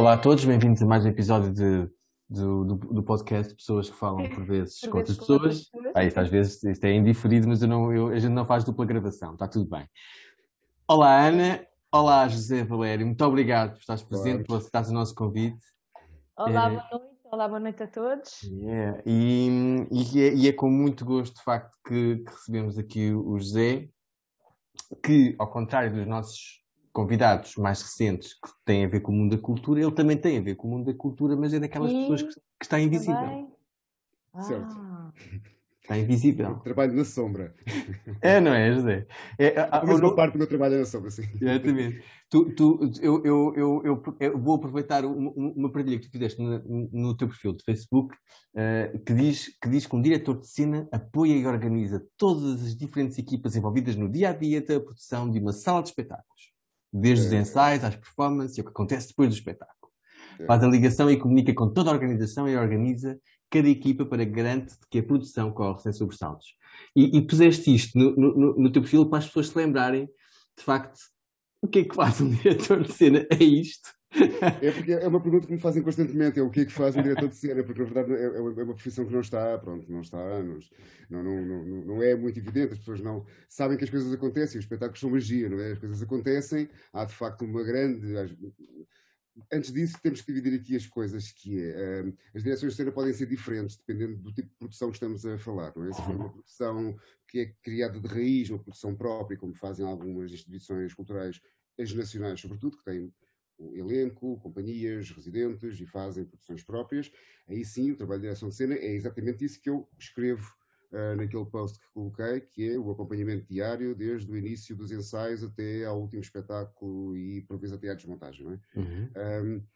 Olá a todos, bem-vindos a mais um episódio de, do, do, do, podcast Pessoas que Falam por vezes com outras pessoas. Ah, isto, às vezes isto é indiferido, mas eu não, eu, a gente não faz dupla gravação, está tudo bem. Olá Ana, olá José Valério, muito obrigado por estares presente, por aceitar o nosso convite. Olá, é... boa noite. Olá, boa noite a todos. Yeah. E, e, é, e, é, com muito gosto, de facto, que, que recebemos aqui o José, que, ao contrário dos nossos convidados mais recentes que têm a ver com o mundo da cultura, ele também tem a ver com o mundo da cultura, mas é daquelas e... pessoas que, que, está invisível. Ah. Certo. Está invisível. trabalho na sombra. É, não é, José? É, a, mas uma parte do meu trabalho é na sombra, sim. Exatamente. Tu, tu, eu, eu, eu, eu, vou aproveitar uma, uma partilha que tu fizeste no, no teu perfil de Facebook, uh, que, diz, que diz que um diretor de cena apoia e organiza todas as diferentes equipas envolvidas no dia a dia da produção de uma sala de espetáculos desde os é. ensaios às performances e o que acontece depois do espetáculo. É. Faz a ligação e comunica com toda a organização e organiza cada equipa para garante que a produção corre sem sobressaltos. E, e puseste isto no, no, no, teu perfil para as pessoas se lembrarem, de facto, o que é que faz um diretor de cena? É isto. É porque é uma pergunta que me fazem constantemente, é o que é que faz um diretor de cena, porque na verdade é, é uma profissão que não está, pronto, não está não, não, não, não é muito evidente, as pessoas não sabem que as coisas acontecem, os espetáculos são magia, não é? As coisas acontecem, há de facto uma grande... Antes disso, temos que dividir aqui as coisas que é, um, as direções de cena podem ser diferentes, dependendo do tipo de produção que estamos a falar, não é? Se for uma produção que é criada de raiz, uma produção própria, como fazem algumas instituições culturais, as nacionais sobretudo, que têm elenco, companhias, residentes e fazem produções próprias, aí sim o trabalho de direção de cena é exatamente isso que eu escrevo uh, naquele post que coloquei, que é o acompanhamento diário desde o início dos ensaios até ao último espetáculo e por vezes até à desmontagem. Não é? Uhum. Um,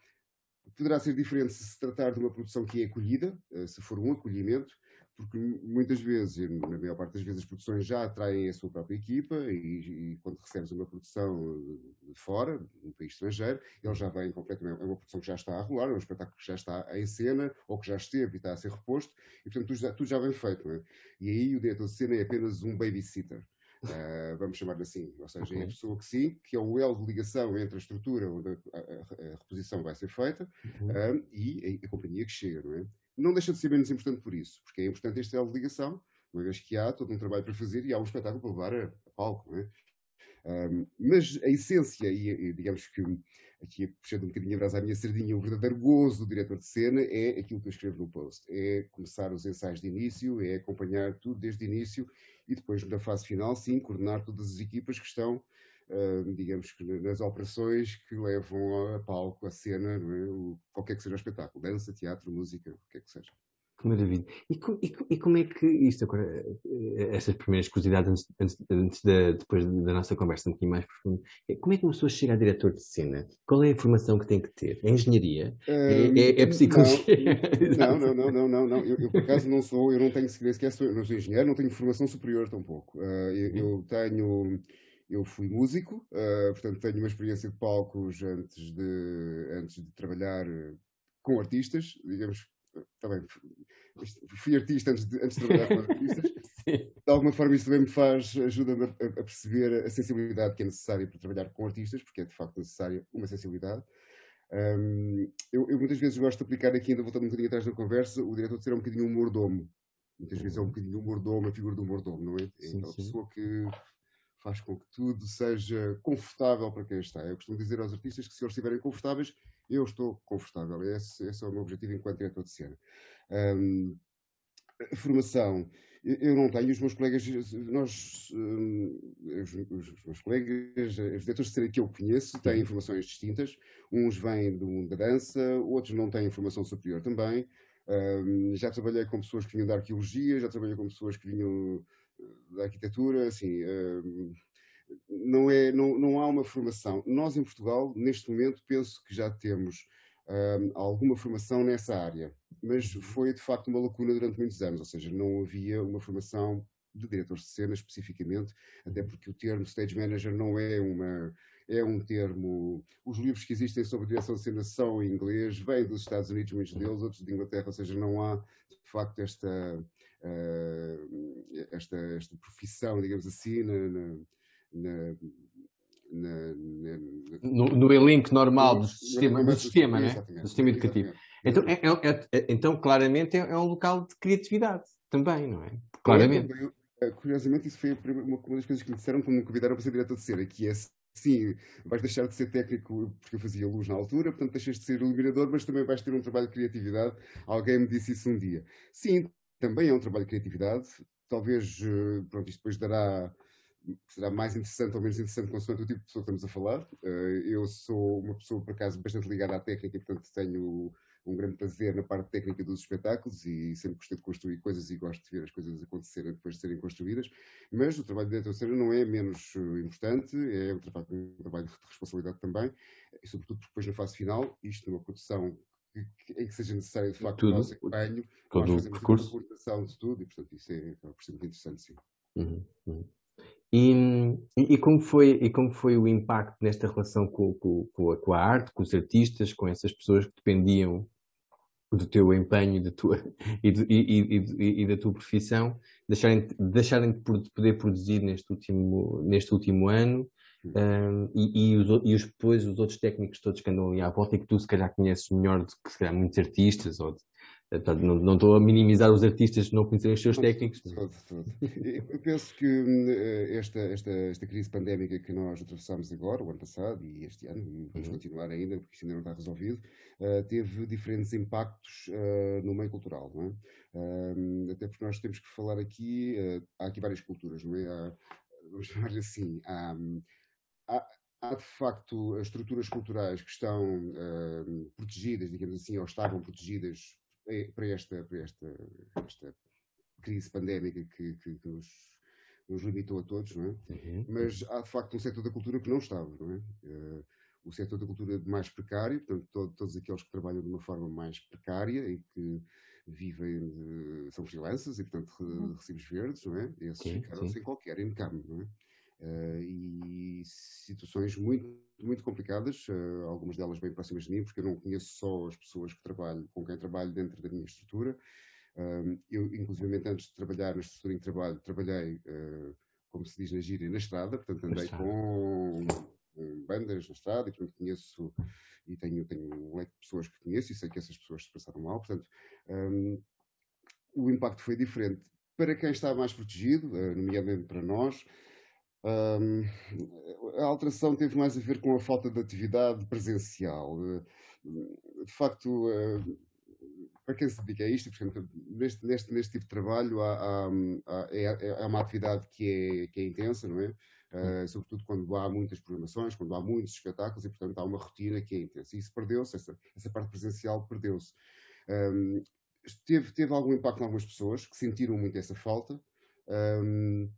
poderá ser diferente se se tratar de uma produção que é acolhida, uh, se for um acolhimento, porque muitas vezes, na maior parte das vezes, as produções já atraem a sua própria equipa e, e quando recebes uma produção de fora, de um país estrangeiro, ele já vem completamente, é uma produção que já está a rolar, é um espetáculo que já está em cena ou que já esteve e está a ser reposto, e portanto tudo já, tudo já vem feito. É? E aí o diretor de cena é apenas um babysitter. Uh, vamos chamar assim, ou seja, okay. é a pessoa que sim, que é o elo de ligação entre a estrutura onde a, a, a reposição vai ser feita uhum. uh, e a, a, companhia que chega, não é? Não deixa de ser menos importante por isso, porque é importante de ligação, uma vez que há todo um trabalho para fazer e há um espetáculo para levar a, a palco. Não é? Um, mas a essência, e, digamos que aqui puxando um bocadinho a brasa à minha sardinha, o verdadeiro gozo do diretor de cena é aquilo que eu escrevo no post. É começar os ensaios de início, é acompanhar tudo desde o início e depois, na fase final, sim, coordenar todas as equipas que estão digamos que nas operações que levam a palco, a cena, é? o, qualquer que seja o espetáculo, dança, teatro, música, o que é que seja. Que maravilha. E, e, e, como é que isto agora, eh, estas primeiras curiosidades antes, antes, antes da, depois da nossa conversa um pouquinho mais profunda, é, como é que uma pessoa chega a diretor de cena? Qual é a formação que tem que ter? É engenharia? É, é, é, psicologia? Não, não, não, não, não, não. Eu, eu, por acaso não sou, eu não tenho sequer, eu não sou engenheiro, não tenho formação superior tampouco. Uh, eu, eu tenho eu fui músico, uh, portanto tenho uma experiência de palcos antes de, antes de trabalhar eh, com artistas, digamos, também fui artista antes de, antes de trabalhar com artistas. de alguma forma isso também me faz, ajuda-me a, a, perceber a sensibilidade que é necessária para trabalhar com artistas, porque é de facto necessária uma sensibilidade. Um, eu, eu, muitas vezes gosto de aplicar aqui, ainda voltando um bocadinho atrás da conversa, o diretor de ser um bocadinho um mordomo. Muitas vezes é um uhum. bocadinho um mordomo, a figura do mordomo, não é? É aquela pessoa que faz com que tudo seja confortável para quem está. Eu costumo dizer aos artistas que se eles estiverem confortáveis, eu estou confortável. Esse, esse é o meu objetivo enquanto diretor de cena. Um, formação. Eu não tenho, os meus colegas, nós, os, os meus colegas, os diretores de cena que eu conheço, têm informações distintas. Uns vêm do, da dança, outros não têm formação superior também. Um, já trabalhei com pessoas que vinham da arqueologia, já trabalhei com pessoas que vinham da arquitetura, assim, hum, não, é, não, não há uma formação. Nós, em Portugal, neste momento, penso que já temos um, alguma formação nessa área, mas foi de facto uma lacuna durante muitos anos, ou seja, não havia uma formação de diretores de cena especificamente, até porque o termo stage manager não é uma é um termo. Os livros que existem sobre direção de cena são em inglês, vêm dos Estados Unidos, muitos deles, outros de Inglaterra, ou seja, não há de facto esta esta, esta profissão, digamos assim, na, na, na, no, no, elenco normal do sistema, do sistema, né? do sistema educativo. Então, é, é, é, então, claramente, é, um local de criatividade também, não é? Claramente. curiosamente, isso foi uma, uma das coisas que me disseram quando me convidaram para ser diretor de cena, que é sim, vais deixar de ser técnico porque eu fazia luz na altura, portanto deixas de ser iluminador, mas também vais ter um trabalho de criatividade. Alguém me disse isso um dia. Sim, também é um trabalho de criatividade. Talvez, eh, pronto, isto depois dará será mais interessante ou menos interessante consoante o tipo de pessoa que estamos a falar. Eh, eu sou uma pessoa, por acaso, bastante ligada à técnica, portanto tenho um grande prazer na parte técnica dos espetáculos e sempre gostei de construir coisas e gosto de ver as coisas acontecerem depois de serem construídas, mas o trabalho de diretor não é menos eh, importante, é um trabalho, um trabalho de responsabilidade também, e sobretudo depois na fase final, isto numa produção em que seja necessário de facto tudo, o nosso empenho, nós fazemos a reportação de tudo e portanto isso é, é muito interessante sim. Uhum, uhum. E, e, como foi, e como foi o impacto nesta relação com, com, com, a, com a arte, com os artistas, com essas pessoas que dependiam do teu empenho da tua, e, e, e, e, da tua profissão, deixarem, deixarem de poder produzir neste último, neste último ano um, e, os, e os, depois os outros técnicos todos que andam ali à volta e que tu se calhar conheces melhor do que se calhar muitos artistas ou de, não, não estou a minimizar os artistas que não conhecerem os seus técnicos. Eu penso que hum, eh, esta, esta, esta crise pandémica que nós atravessamos agora, o ano passado e este ano, e vamos uhum. continuar ainda, porque isso ainda não está resolvido, uh, teve diferentes impactos no meio cultural. Não é? Uh, até porque nós temos que falar aqui, há aqui várias culturas, não é? Há, vamos chamar assim, há, hum, há há de facto estruturas culturais que estão uh, protegidas, digamos assim, ou estavam protegidas é, para esta, para esta, esta crise pandémica que, que, que nos, nos, limitou a todos, não é? Uhum. Mas há de facto um setor da cultura que não estava, não é? Uh, o setor da cultura mais precário, portanto, todo, todos aqueles que trabalham de uma forma mais precária e que vivem, de, são freelancers e, portanto, uhum. recibos verdes, não é? Esses sim, ficaram sim. sem qualquer income, não é? Uh, e situações muito, muito complicadas, uh, algumas delas bem próximas de mim, porque eu não conheço só as pessoas que trabalho, com quem trabalho dentro da minha estrutura. Eu, inclusive, antes de trabalhar na estrutura em que trabalho, trabalhei, como se diz na gíria, na estrada, portanto, andei com, com, bandas na estrada e, portanto, conheço e tenho, tenho um leque de pessoas que conheço e sei que essas pessoas se passaram mal, portanto, um, o impacto foi diferente. Para quem está mais protegido, nomeadamente para nós, um, a alteração teve mais a ver com a falta de atividade presencial. De facto, para quem se dedica a isto, exemplo, neste, neste, neste tipo de trabalho, há, há, é, é, uma atividade que é, que é intensa, não é? Uh, sobretudo quando há muitas programações, quando há muitos espetáculos e, portanto, há uma rotina que é intensa. E isso perdeu-se, essa, essa parte presencial perdeu-se. Um, teve, teve algum impacto em algumas pessoas que sentiram muito essa falta. Um,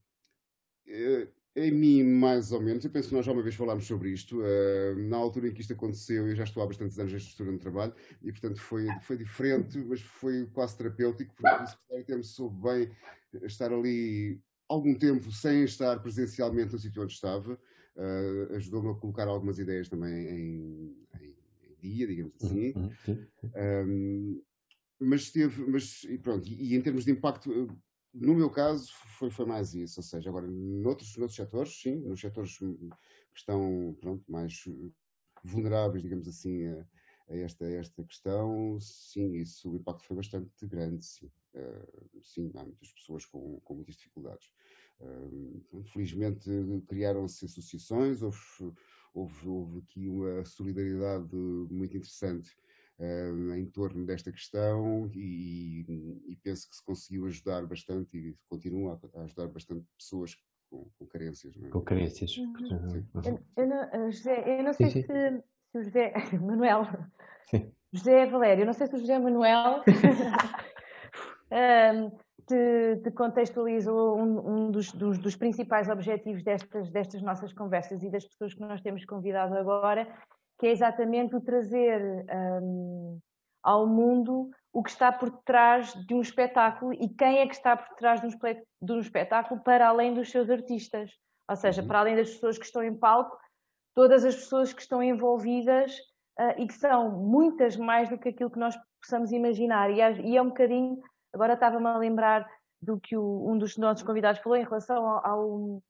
em mim, mais ou menos, eu penso que nós já uma vez falámos sobre isto, uh, na altura em que isto aconteceu, eu já estou há bastantes anos nesta estrutura de trabalho, e portanto foi, foi diferente, mas foi quase terapêutico, porque o secretário tempo soube bem estar ali algum tempo sem estar presencialmente no sítio onde estava, uh, ajudou-me a colocar algumas ideias também em, em, dia, digamos assim. Uhum, um, mas teve, mas pronto, e, e em termos de impacto, no meu caso, foi, foi mais isso. Ou seja, agora, noutros, noutros setores, sim, nos setores que estão pronto, mais vulneráveis, digamos assim, a, a esta, a esta questão, sim, isso, o impacto foi bastante grande, sim. Uh, sim, há muitas pessoas com, com muitas dificuldades. Uh, felizmente criaram-se associações, houve, houve, houve aqui uma solidariedade muito interessante uh, em torno desta questão e, e, penso que se conseguiu ajudar bastante e continua a, ajudar bastante pessoas com, com carências. É? Com carências. Uhum. Eu, eu, não, eh, José, eu não sei sim, sim. Se, se, o José Manuel, sim. José Valério, eu não sei se o José Manuel um, te, te, contextualizou um, um dos, dos, dos, principais objetivos destas, destas nossas conversas e das pessoas que nós temos convidado agora, que é exatamente o trazer um, ao mundo o que está por trás de um espetáculo e quem é que está por trás de um, de um espetáculo para além dos seus artistas. Ou seja, uhum. para além das pessoas que estão em palco, todas as pessoas que estão envolvidas uh, e que são muitas mais do que aquilo que nós possamos imaginar. E, e é um bocadinho, agora estava-me a lembrar do que o, um dos nossos convidados falou em relação ao, ao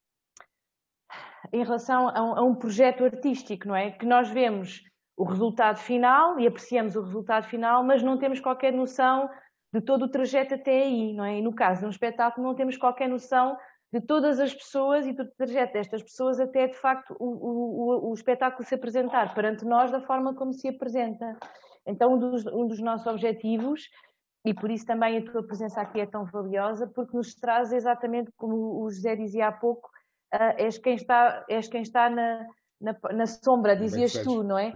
em relação a um, a um, projeto artístico, não é? Que nós vemos o resultado final e apreciamos o resultado final, mas não temos qualquer noção de todo o trajeto até aí, não é? E no caso de um espetáculo não temos qualquer noção de todas as pessoas e do trajeto destas pessoas até de facto o, o, o, espetáculo se apresentar perante nós da forma como se apresenta. Então um dos, um dos nossos objetivos e por isso também a tua presença aqui é tão valiosa, porque nos traz exatamente como o José dizia há pouco, uh, és quem está, és quem está na, na, na sombra, dizias tu, não é?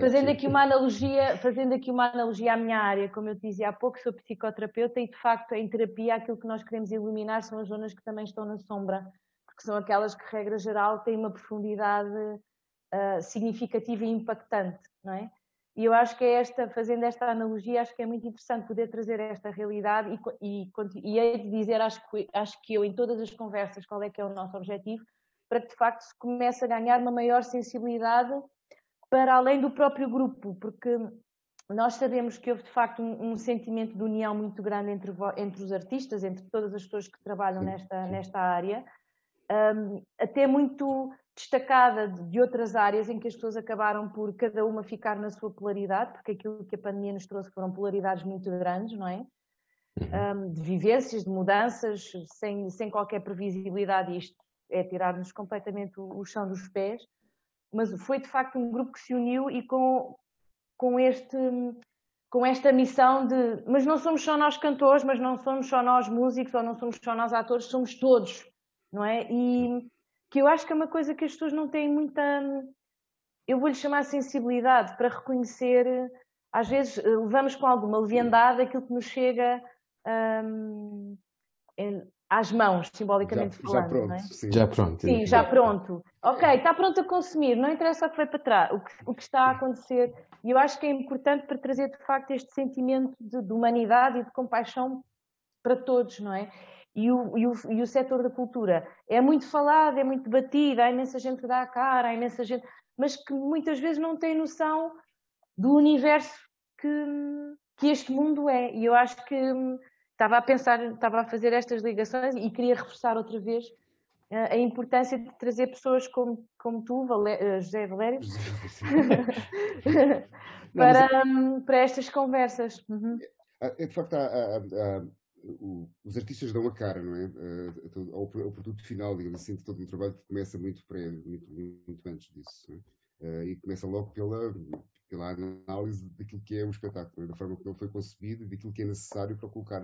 Fazendo aqui uma analogia, fazendo aqui uma analogia à minha área, como eu te dizia há pouco, sou psicoterapeuta e de facto em terapia aquilo que nós queremos iluminar são as zonas que também estão na sombra, porque são aquelas que, regra geral, têm uma profundidade uh, significativa e impactante, não é? E eu acho que é esta, fazendo esta analogia, acho que é muito interessante poder trazer esta realidade e, e, e hei de dizer, acho que, acho que eu, em todas as conversas, qual é que é o nosso objetivo, para que de facto se comece a ganhar uma maior sensibilidade para além do próprio grupo, porque nós sabemos que houve de facto um, um sentimento de união muito grande entre, entre os artistas, entre todas as pessoas que trabalham nesta, nesta área, um, até muito destacada de outras áreas em que as pessoas acabaram por cada uma ficar na sua polaridade, porque aquilo que a pandemia nos trouxe foram polaridades muito grandes, não é? Um, uhum. de vivências, de mudanças, sem, sem qualquer previsibilidade, isto é tirar-nos completamente o, o, chão dos pés, mas foi de facto um grupo que se uniu e com, com este com esta missão de mas não somos só nós cantores, mas não somos só nós músicos ou não somos só nós atores, somos todos, não é? E que eu acho que é uma coisa que as pessoas não têm muita, eu vou-lhe chamar sensibilidade para reconhecer, às vezes levamos com alguma leviandade aquilo que nos chega hum, às mãos, simbolicamente já, falando. Já pronto, é? sim. Já pronto. Sim, já pronto. Ok, está pronto a consumir, não interessa o que foi para trás, o que, o que está a acontecer. E eu acho que é importante para trazer de facto este sentimento de, de humanidade e de compaixão para todos, não é? E o, e, o, e o setor da cultura é muito falado, é muito debatido, há imensa gente que dá a cara, há imensa gente, mas que muitas vezes não tem noção do universo que, que este mundo é. E eu acho que estava a pensar, estava a fazer estas ligações e queria reforçar outra vez eh, a importância de trazer pessoas como, como tu, eh, José Valério, para, para estas conversas. Uhum. É, é, de facto, há, há, há o, os artistas dão a cara, não é? Uh, ao, ao, produto final, digamos assim, de todo um trabalho que começa muito, pré, muito, muito antes disso. É? Uh, e começa logo pela, pela análise daquilo que é o espetáculo, é? da forma como ele foi concebido e daquilo que é necessário para colocar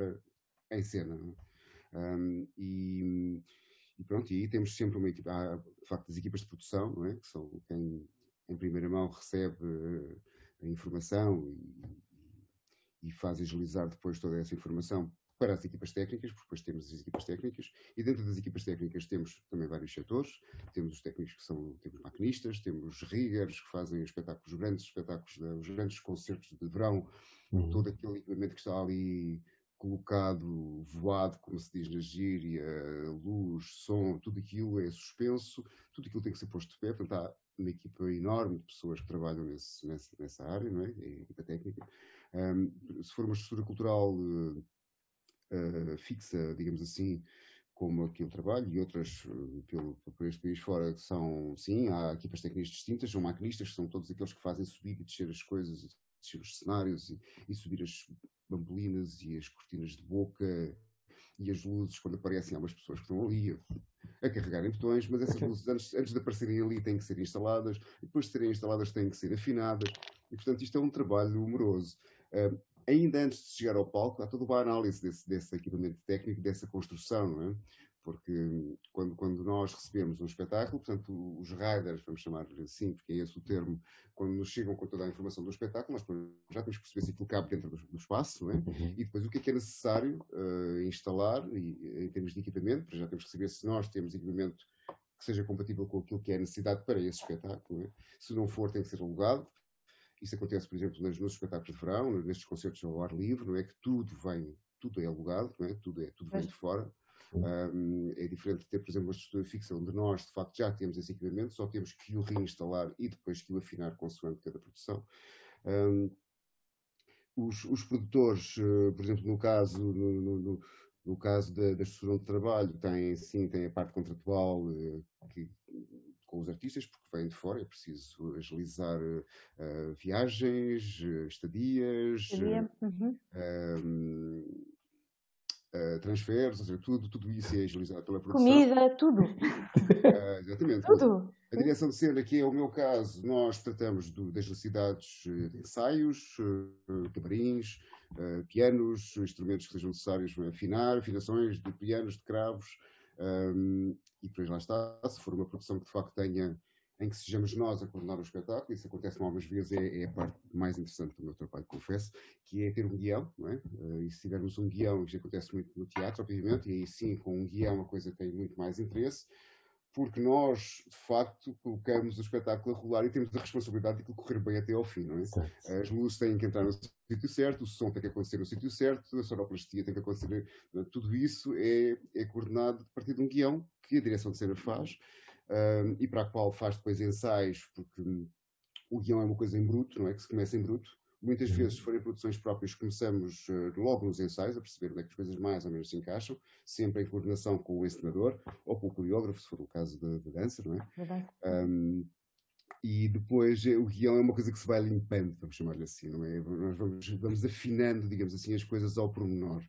em cena. É? Um, e, e, pronto, e aí temos sempre uma equipa, há de facto as equipas de produção, não é? Que são quem em primeira mão recebe a informação e, e faz agilizar depois toda essa informação para as equipas técnicas, porque depois temos as equipas técnicas, e dentro das equipas técnicas temos também vários setores, temos os técnicos que são, temos maquinistas, temos riggers que fazem espetáculos grandes, espetáculos, os grandes concertos de verão, uhum. todo aquele equipamento que está ali colocado, voado, como se diz na gíria, luz, som, tudo aquilo é suspenso, tudo aquilo tem que ser posto de pé, portanto há uma equipa enorme de pessoas que trabalham nesse, nessa, nessa área, não é? é a equipa técnica. Um, se for uma estrutura cultural uh, uh, fixa, digamos assim, como aqui eu trabalho e outras uh, pelo, por este país fora que são, sim, há equipas técnicas distintas, são maquinistas, que são todos aqueles que fazem subir e descer as coisas, descer os cenários e, e subir as bambolinas e as cortinas de boca e as luzes quando aparecem, há umas pessoas que estão ali a, a carregarem botões, mas essas luzes antes, antes de aparecerem ali têm que ser instaladas, e depois de serem instaladas têm que ser afinadas, e portanto isto é um trabalho humoroso. Uh, ainda antes de chegar ao palco, há toda uma análise desse, desse equipamento técnico, dessa construção, não é? Porque quando, quando nós recebemos um espetáculo, portanto, os riders, vamos chamar assim, porque é esse o termo, quando nos chegam com toda a informação do espetáculo, nós já temos que perceber se aquilo cabe dentro do, do espaço, não é? Uhum. E depois o que é que é necessário uh, instalar e, em termos de equipamento, já temos que saber se nós temos equipamento que seja compatível com aquilo que é necessidade para esse espetáculo. É? Se não for, tem que ser alugado. Isso acontece, por exemplo, nos, nos espetáculos de verão, nestes concertos ao ar livre, não é que tudo vem, tudo é alugado, não é? Tudo, é, tudo vem de fora. Um, é diferente de ter, por exemplo, uma estrutura fixa onde nós, de facto, já temos esse equipamento, só temos que o reinstalar e depois que o afinar consoante cada produção. Um, os, os, produtores, uh, por exemplo, no caso, no, no, no caso da, da estrutura de trabalho, têm, sim, têm a parte contratual uh, que com os artistas, porque vêm de fora, é preciso agilizar uh, viagens, estadias, uhum. Uh, transferes, ou seja, tudo, tudo isso é agilizado pela produção. Comida, tudo. Uh, exatamente. Tudo. A direção de cena, que é o meu caso, nós tratamos do, das necessidades de ensaios, uh, camarins, pianos, instrumentos que sejam necessários afinar, afinações de pianos, de cravos, um, e depois lá está, se for uma produção que de facto tenha em que sejamos nós a coordenar o espetáculo, isso acontece algumas vezes, é, é, a parte mais interessante do meu trabalho, confesso, que é ter um guião, não é? Uh, e se tivermos um guião, isto acontece muito no teatro, obviamente, e aí sim, com um guião a coisa tem muito mais interesse, porque nós, de facto, colocamos o espetáculo a rolar e temos a responsabilidade de que correr bem até ao fim, não é? Certo. As luzes têm que entrar no sítio certo, o som tem que acontecer no sítio certo, a sonoplastia tem que acontecer, tudo isso é, é coordenado a partir de um guião que a direção de cena faz, um, e para a qual faz depois ensaios, porque o guião é uma coisa em bruto, não é? Que se começa em bruto. Muitas vezes, se forem produções próprias, começamos uh, logo nos ensaios a perceber onde é que as coisas mais ou menos se encaixam, sempre em coordenação com o encenador ou com o coreógrafo, se for o caso da dança, não é? Um, e depois eh, o guião é uma coisa que se vai limpando, vamos chamar-lhe assim, não é? Nós vamos, vamos, afinando, digamos assim, as coisas ao pormenor.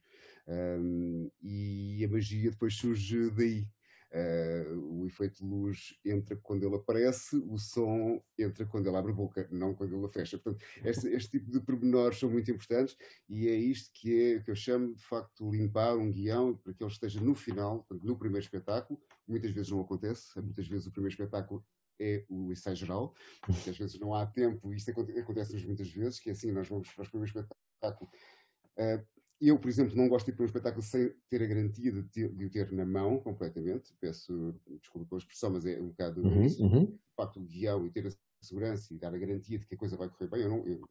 Um, e a magia depois surge daí. Uh, o efeito de luz entra quando ele aparece, o som entra quando ele abre a boca, não quando ele a fecha. Portanto, este, este tipo de pormenores são muito importantes e é isto que, é, que eu chamo de facto limpar um guião para que ele esteja no final, no primeiro espetáculo. Muitas vezes não acontece, muitas vezes o primeiro espetáculo é o ensaio geral, às vezes não há tempo, isto acontece-nos muitas vezes, que é assim, nós vamos para o primeiro espetáculo. Uh, eu, por exemplo, não gosto de ir para um espetáculo sem ter a garantia de, ter, de o ter na mão completamente. Peço desculpa pela expressão, mas é um bocado uhum, isso. Uhum. De facto, o guião e ter a segurança e dar a garantia de que a coisa vai correr bem. Eu não, eu,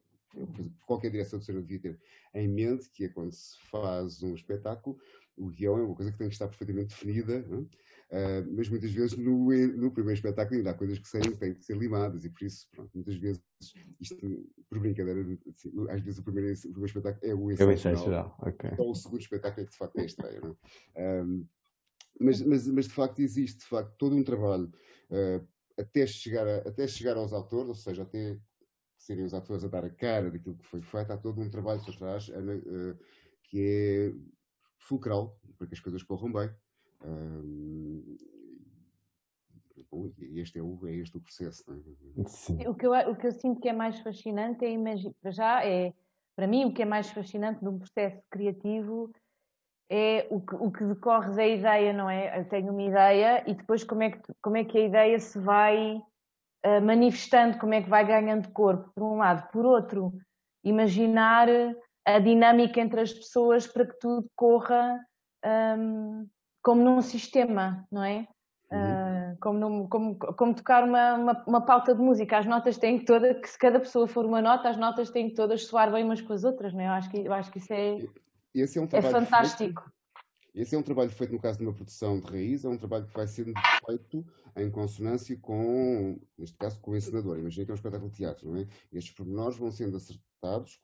qualquer direção de cena devia ter em mente que é quando se faz um espetáculo, o guião é uma coisa que tem que estar perfeitamente definida. Não? Uh, mas muitas vezes no, no, primeiro espetáculo ainda há coisas que saem, têm que ser limadas e por isso, pronto, muitas vezes, isto por brincadeira, às vezes o primeiro, o primeiro espetáculo é o ensaio, é geral, ou o segundo espetáculo é que de facto é a estreia. Não é? Um, mas, mas, mas de facto existe de facto todo um trabalho uh, até, chegar a, até chegar aos autores, ou seja, até serem os atores a dar a cara daquilo que foi feito, há todo um trabalho por trás uh, que é fulcral para que as coisas corram bem este é o, é este o processo. É? O, que eu, o que eu sinto que é mais fascinante é imaginar, já é, para mim, o que é mais fascinante num processo criativo é o que, o que decorre da ideia, não é? Eu tenho uma ideia e depois como é que, como é que a ideia se vai uh, manifestando, como é que vai ganhando corpo, por um lado. Por outro, imaginar a dinâmica entre as pessoas para que tudo corra um, como num sistema, não é? Uhum. Uh, como, num, como, como, tocar uma, uma, uma, pauta de música, as notas têm que todas, que se cada pessoa for uma nota, as notas têm que todas soar bem umas com as outras, não é? Eu acho que, eu acho que isso é, Esse é, um é fantástico. Feito, esse é um trabalho feito, no caso de uma produção de raiz, é um trabalho que vai sendo feito em consonância com, neste caso, com o encenador. Imagina que é um espetáculo de teatro, não é? Estes pormenores vão sendo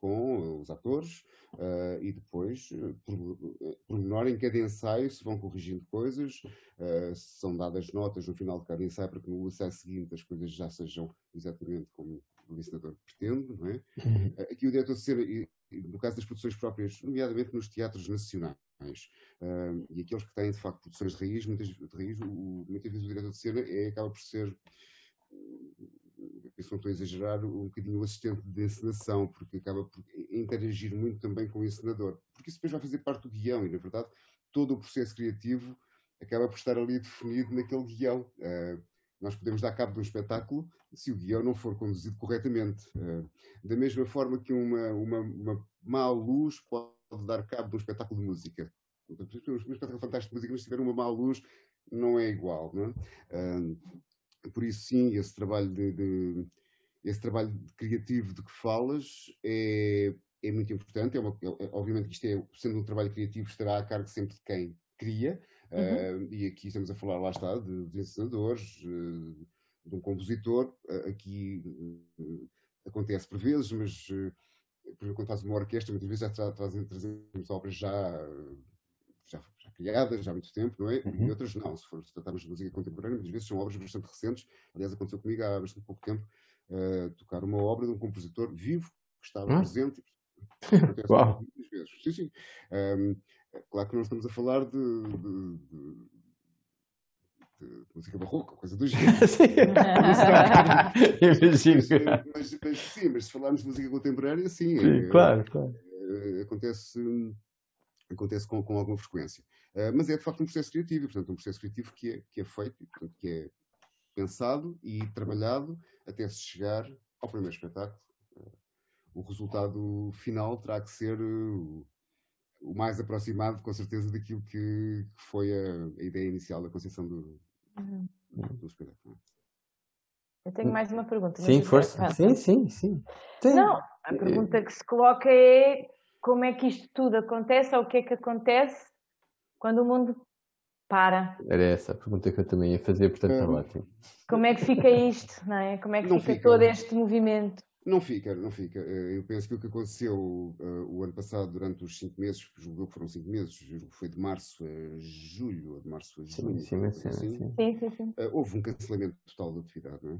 com os atores uh, e depois, uh, por, menor em cada ensaio, se vão corrigindo coisas, uh, são dadas notas no final de cada ensaio para que no ensaio seguinte as coisas já sejam exatamente como o encenador pretende, não é? Uhum. Aqui o diretor de cena, no caso das produções próprias, nomeadamente nos teatros nacionais, Uh, e aqueles que têm, de facto, produções de raiz, muitas, de raiz o, muitas vezes o diretor de cena é, acaba por ser, eu não estou a exagerar, um bocadinho o assistente de encenação, porque acaba por interagir muito também com o encenador. Porque isso depois vai fazer parte do guião e, na verdade, todo o processo criativo acaba por estar ali definido naquele guião. Uh, nós podemos dar cabo de um espetáculo se o guião não for conduzido corretamente. Uh, da mesma forma que uma, uma, uma má luz pode dar cabo de um espetáculo de música. Um espetáculo fantástico de música, mas se tiver uma má luz, não é igual. Não é? Por isso, sim, esse trabalho, de, de, esse trabalho criativo de que falas é, é muito importante. É uma, é, obviamente, isto é, sendo um trabalho criativo, estará a cargo sempre de quem cria. Uhum. Uh, e aqui estamos a falar, lá está, de, de ensinadores, uh, de um compositor. Uh, aqui acontece por vezes, mas quando faz uma orquestra, muitas vezes já trazem, trazemos obras já já, já criadas já há muito tempo, não é? Uhum. E outras não. Se for tratarmos de música contemporânea, muitas vezes são obras bastante recentes. Aliás, aconteceu comigo há bastante pouco tempo uh, tocar uma obra de um compositor vivo que estava Hum? presente. Uau. Muitas vezes. Sim, sim. Um, claro que não estamos a falar de, de, de- de música barroca, coisa do género. Imagino. Mas, mas- mas sim, mas se falarmos de música contemporânea, sim. Sim, é- claro, claro. eh, acontece, acontece com, com alguma frequência. Eh, mas é de facto um processo criativo, e, portanto, um processo criativo que é, que é feito, portanto, que é pensado e trabalhado até se chegar ao primeiro espetáculo. Eh, o resultado final terá que ser eh, o, o mais aproximado, com certeza, daquilo que, que foi a, a ideia inicial da concepção do, Uhum. do espetáculo. Eu tenho mais uma pergunta. Sim, força. Sim, sim, sim. Sim. Não, a pergunta que se coloca é como é que isto tudo acontece ou o que é que acontece quando o mundo para? Era essa a pergunta que eu também ia fazer, portanto está Hum. ótimo. Como é que fica isto, não é? Como é que fica, fica. todo este movimento? Não fica, não fica. Eh, Eu penso que o que aconteceu eh, o ano passado, durante os cinco meses, julgo eu que foram cinco meses, julgo que foi de março a julho, ou de março a junho, Sim, sim, sim, assim, sim. Sim, sim, sim. eh, houve um cancelamento total da atividade, não é?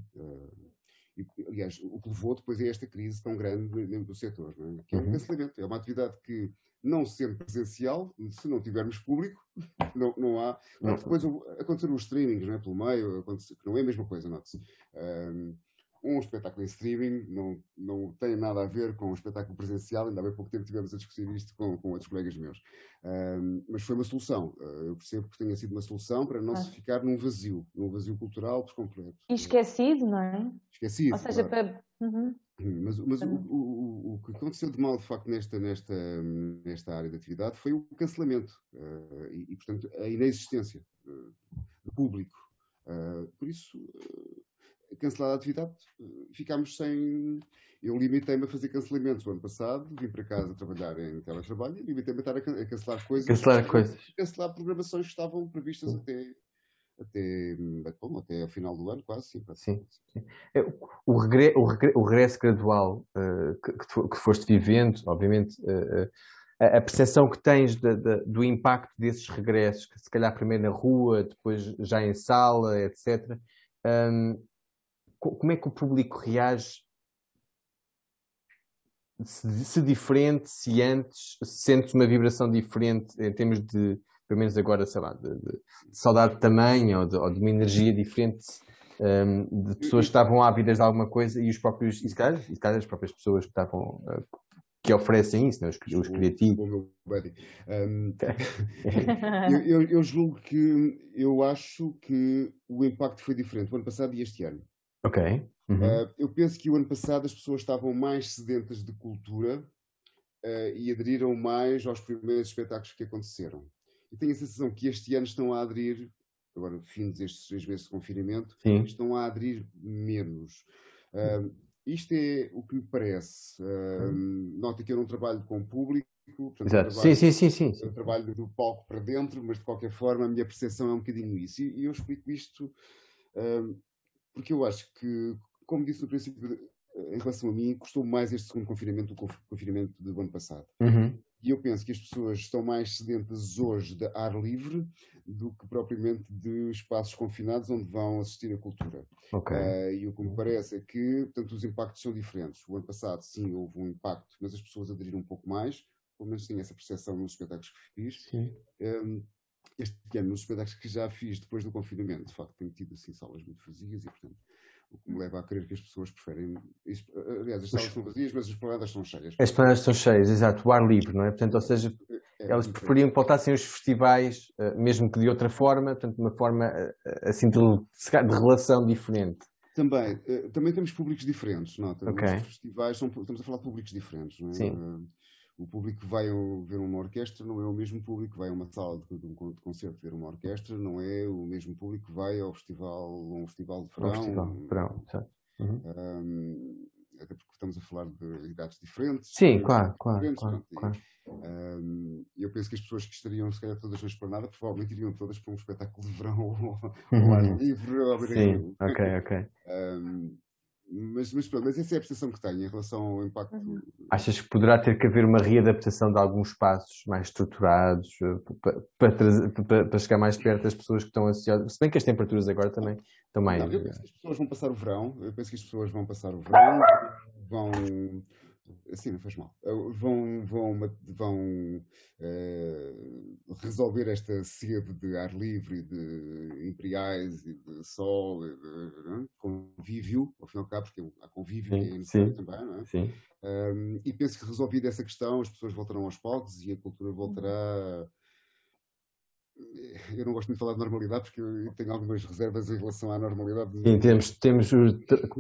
E, aliás, o que levou depois a esta crise tão grande dentro do setor, não é? Que é um Uhum. cancelamento. É uma atividade que, não sendo presencial, se não tivermos público, não, não há. Não. Depois aconteceram os streamings, não é? Pelo meio, que não é a mesma coisa, note-se. Um, um espetáculo em streaming não, não tem nada a ver com um espetáculo presencial, ainda há bem pouco tempo tivemos a discutir isto com, com outros colegas meus. Um, mas foi uma solução. Uh, eu percebo que tenha sido uma solução para não se Ah. ficar num vazio, num vazio cultural por completo. E esquecido, não é? Esquecido. Ou seja, claro. para. Uhum. Mas, mas o, Uhum. o- o- o que aconteceu de mal, de facto, nesta, nesta, nesta área de atividade foi o cancelamento eh, e, e, portanto, a inexistência eh, do público. Eh, por isso, cancelada a atividade, eh, ficámos sem. Eu limitei-me a fazer cancelamentos o ano passado, vim para casa trabalhar em teletrabalho e limitei-me a estar a, can- a cancelar coisas. Cancelar coisas. Cancelar programações que estavam previstas até. Até, bom, até ao final do ano, quase, sim. Sim. É, O, regre- o regre- o regresso gradual eh, que, que tu- que foste vivendo, obviamente, eh, a, percepção que tens da- da- do impacto desses regressos, que se calhar primeiro na rua, depois já em sala, etc. hum, co- como é que o público reage? Se, se diferente, se antes, se sentes uma vibração diferente em termos de, pelo menos agora, sei lá, de, de- de saudade de tamanho ou de, ou de uma energia diferente um, de pessoas que estavam ávidas de alguma coisa e os próprios, e se calhar, e se calhar as próprias pessoas que estavam, uh, que oferecem isso, né? os, os criativos. Um, eu, eu- eu julgo que eu acho que o impacto foi diferente o ano passado e este ano. Ok. Uhum. Uh, eu penso que o ano passado as pessoas estavam mais sedentas de cultura uh, e aderiram mais aos primeiros espetáculos que aconteceram. E tenho a sensação que este ano estão a aderir, agora, fim destes três meses de confinamento, Sim. estão a aderir menos. Um, isto é o que me parece. Um, nota que eu não trabalho com público. portanto, Exato. trabalho- Sim, sim, sim, sim. eu trabalho do palco para dentro, mas de qualquer forma a minha percepção é um bocadinho isso. E, eu explico isto porque eu acho que, como disse no princípio, eh, em relação a mim, custou mais este segundo confinamento do que o conf- confinamento do ano passado. Uhum. E eu penso que as pessoas estão mais sedentas hoje de ar livre do que propriamente de espaços confinados onde vão assistir a cultura. Ok. Eh, e o que me parece é que, portanto, os impactos são diferentes. O ano passado, sim, houve um impacto, mas as pessoas aderiram um pouco mais, pelo menos tenho essa percepção nos espetáculos que fiz. Sim. Um, este ano, nos espetáculos que já fiz depois do confinamento, de facto, tenho tido assim salas muito vazias e, portanto, o que me leva a crer que as pessoas preferem. Aliás, as salas são vazias, mas as planadas são cheias. As planadas estão cheias, exato, o ar livre, não é? Portanto, ou seja, É, elas muito preferiam que voltassem os festivais, eh, mesmo que de outra forma, portanto, de uma forma eh, assim de, de relação diferente. Também, eh, também temos públicos diferentes, nota. Ok. Os festivais são, estamos a falar de públicos diferentes, não é? Sim. O público que vai ver uma orquestra não é o mesmo público que vai a uma sala de, de um con- de concerto ver uma orquestra, não é o mesmo público que vai ao festival, a um festival de Um verão. festival, verão, exato. Uhum. Um, até porque estamos a falar de idades diferentes. Sim, de claro, claro, claro, claro. um, eu penso que as pessoas que estariam, se calhar, todas na esplanada, provavelmente iriam todas para um espetáculo de verão ao, ao ar Uhum. livre. Sim, ok, ok. Um, mas, mas, pronto, mas essa é a percepção que tenho em relação ao impacto. Uhum. Achas que poderá ter que haver uma readaptação de alguns espaços mais estruturados para, para, para, para, chegar mais perto das pessoas que estão associadas? Se bem que as temperaturas agora também estão mais. Não, eu penso que as pessoas vão passar o verão, eu penso que as pessoas vão passar o verão, vão Assim, não faz mal. Eh, vão, vão, vão uh, resolver esta sede de ar livre, de imperiais e de sol, e de, de, convívio, ao fim e ao cabo, porque há convívio sim, que é necessário também, não é? Sim. Um, e penso que resolvida essa questão, as pessoas voltarão aos palcos e a cultura voltará eu não gosto muito de falar de normalidade porque eu tenho algumas reservas em relação à normalidade. Sim, temos, temos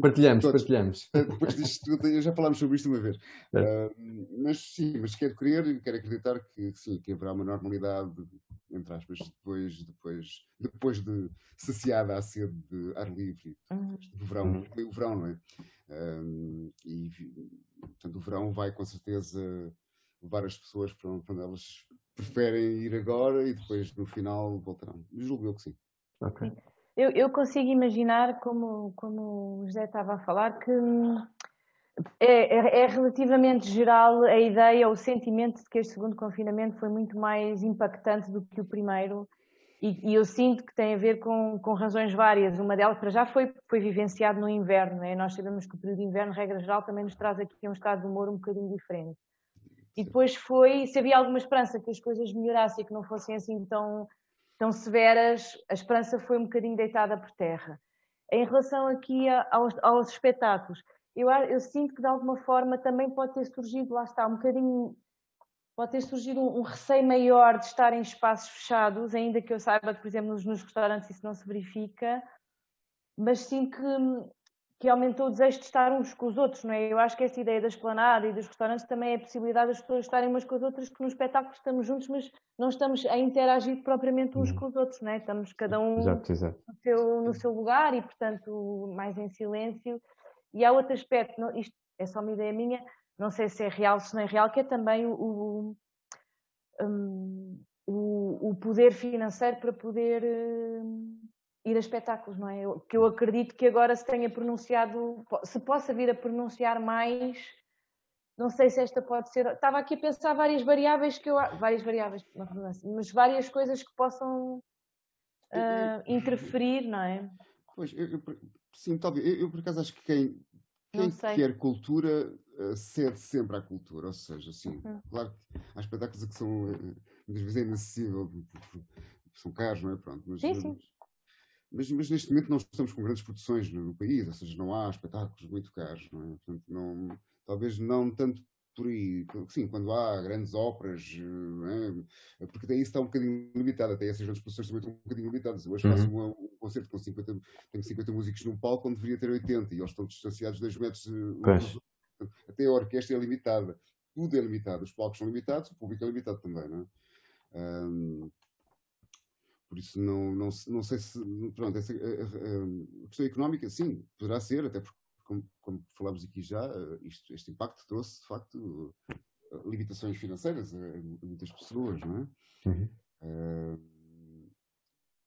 partilhamos, Todos. partilhamos. Depois disto tudo, já falámos sobre isto uma vez. É. Uh, mas sim, mas quero crer e quero acreditar que sim, que haverá uma normalidade, entre aspas, depois, depois, depois de saciada a sede de ar livre, do verão, uhum. o verão, não é? Uh, e portanto o verão vai com certeza levar as pessoas para onde elas preferem ir agora e depois no final voltarão. Julgo eu que sim. Ok. Eu, eu consigo imaginar, como, como o José estava a falar, que hum, é, é, é, relativamente geral a ideia, o sentimento de que este segundo confinamento foi muito mais impactante do que o primeiro. E, e eu sinto que tem a ver com, com razões várias. Uma delas, para já, foi, foi vivenciado no inverno. Né? Nós sabemos que o período de inverno, regra geral, também nos traz aqui um estado de humor um bocadinho diferente. E depois foi, se havia alguma esperança que as coisas melhorassem e que não fossem assim tão, tão severas, a esperança foi um bocadinho deitada por terra. Em relação aqui aos, aos espetáculos, eu, eu, sinto que de alguma forma também pode ter surgido, lá está, um bocadinho, pode ter surgido um, um receio maior de estar em espaços fechados, ainda que eu saiba que, por exemplo, nos, nos restaurantes isso não se verifica, mas sim que que aumentou o desejo de estar uns com os outros, não é? Eu acho que essa ideia da esplanada e dos restaurantes também é a possibilidade das pessoas estarem umas com as outras, que no espetáculo estamos juntos, mas não estamos a interagir propriamente uns uhum. com os outros, não é? Estamos cada um exato, exato. No, seu, no seu lugar e, portanto, mais em silêncio. E há outro aspecto, não, isto é só uma ideia minha, não sei se é real, se não é real, que é também o, o, um, o, o poder financeiro para poder. Ir a espetáculos, não é? Eu, que eu acredito que agora se tenha pronunciado, se possa vir a pronunciar mais, não sei se esta pode ser. Estava aqui a pensar várias variáveis que eu. Várias variáveis, mas várias coisas que possam uh, interferir, não é? Pois, eu, eu, sim, talvez. Eu, por acaso acho que quem, quem quer cultura uh, cede sempre à cultura, ou seja, sim, uhum. claro que há espetáculos que são uh, muitas vezes é inacessível, são caros, não é? Pronto, mas, sim, sim. Mas, mas, neste momento não estamos com grandes produções no, país, ou seja, não há espetáculos muito caros, não é? Portanto, não, talvez não tanto por aí. Sim, quando há grandes óperas, é? porque daí está um bocadinho limitado, até essas grandes produções também estão um bocadinho limitadas. Eu hoje uhum. faço um, um, concerto com 50, tenho 50 músicos num palco onde deveria ter 80 e eles estão distanciados 2 metros. Eh, até a orquestra é limitada. Tudo é limitado. Os palcos são limitados, o público é limitado também, não é? Um, por isso, não, não, não sei se. Pronto, essa, a, a, a questão económica, sim, poderá ser, até porque, como, como falámos aqui já, isto, este impacto trouxe, de facto, limitações financeiras a, a muitas pessoas, não é? Uhum. Uh,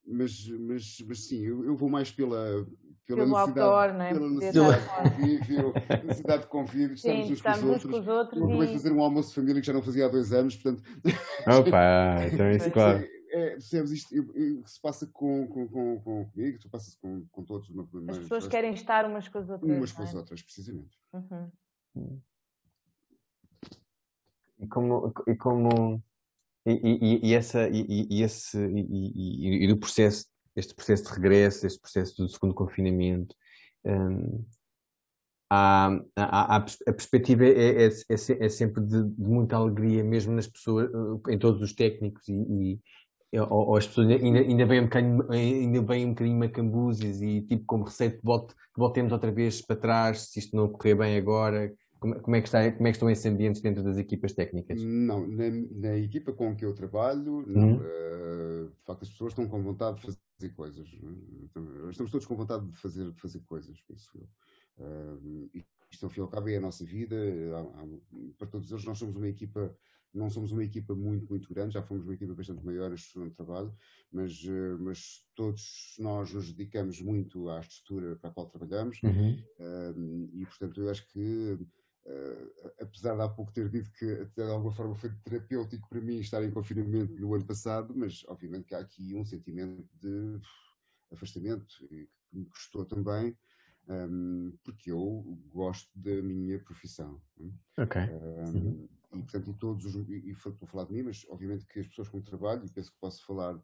mas, mas, mas sim, eu, eu vou mais pela, pela Pelo necessidade, outdoor, não é? pela necessidade de convívio, necessidade de convívio, estamos uns, com os, outros. com os outros. Eu vou e... fazer um almoço de família que já não fazia há dois anos, portanto. Opa, então é isso, claro é, percebes isto, se passa com, com, com, com comigo, tu passas com, com todos. Uma, as pessoas querem estar umas com as outras. Umas com é? as outras, precisamente. Uhum. E como. E, como e, e, e essa, e, e esse, e, e, o processo, este processo de regresso, este processo do segundo confinamento, um, a, a, a, perspectiva é, é, é, é sempre de, de, muita alegria, mesmo nas pessoas, em todos os técnicos e, ou, ou, as pessoas ainda, ainda bem um bocadinho, ainda bem um bocadinho macambuzes e tipo como receito volte, voltemos outra vez para trás se isto não correr bem agora como, como, é que está, como é que estão esses ambientes dentro das equipas técnicas? Não, na, na equipa com que eu trabalho, não, uh, de facto as pessoas estão com vontade de fazer coisas. Estamos todos com vontade de fazer, de fazer coisas, penso eu. Uh, isto ao fim e ao cabo é a nossa vida, há, há, para todos eles nós somos uma equipa não somos uma equipa muito, muito grande, já fomos uma equipa bastante maior a estrutura de trabalho, mas, uh, mas todos nós nos dedicamos muito à estrutura para a qual trabalhamos uhum. uh, e, portanto, eu acho que Uh, apesar de há pouco ter dito que de alguma forma foi terapêutico para mim estar em confinamento no ano passado, mas obviamente que há aqui um sentimento de afastamento que me custou também, um, porque eu gosto da minha profissão. Ok. Um, e portanto, todos os, e, e estou a falar de mim, mas obviamente que as pessoas com que trabalho, e penso que posso falar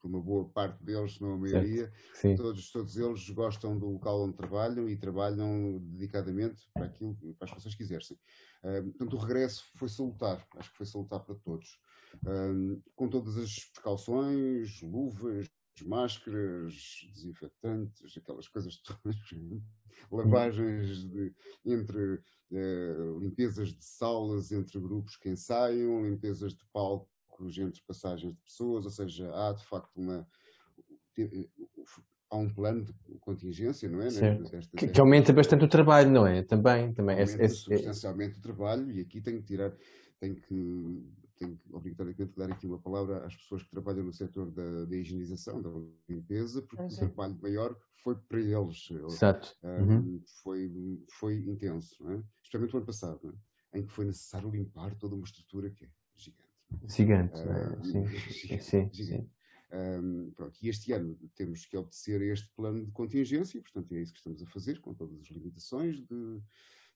por uma boa parte deles, se não a maioria, todos, todos eles gostam do local onde trabalham e trabalham dedicadamente para aquilo, para as pessoas que exercem. Uh, portanto, o regresso foi salutar, acho que foi salutar para todos. Uh, com todas as precauções, luvas, máscaras, desinfetantes, aquelas coisas todas, lavagens de, entre uh, limpezas de salas entre grupos que ensaiam, limpezas de palco entre passagens de pessoas, ou seja, há de facto uma. Há um plano de contingência, não é? Desta, que, que, aumenta bastante o trabalho, não é? Também. também é, aumenta é, substancialmente é... o trabalho e aqui tenho que tirar, tenho que, tenho que obrigatoriamente dar aqui uma palavra às pessoas que trabalham no setor da, da higienização, da limpeza, porque o trabalho maior foi para eles. Exato. uhum. foi, foi intenso, não é? especialmente o ano passado, é? em que foi necessário limpar toda uma estrutura que é gigante. Gigante, uh, sim, gigante, sim, gigante. sim. Um, pronto, e este ano temos que obedecer a este plano de contingência, portanto é isso que estamos a fazer, com todas as limitações de,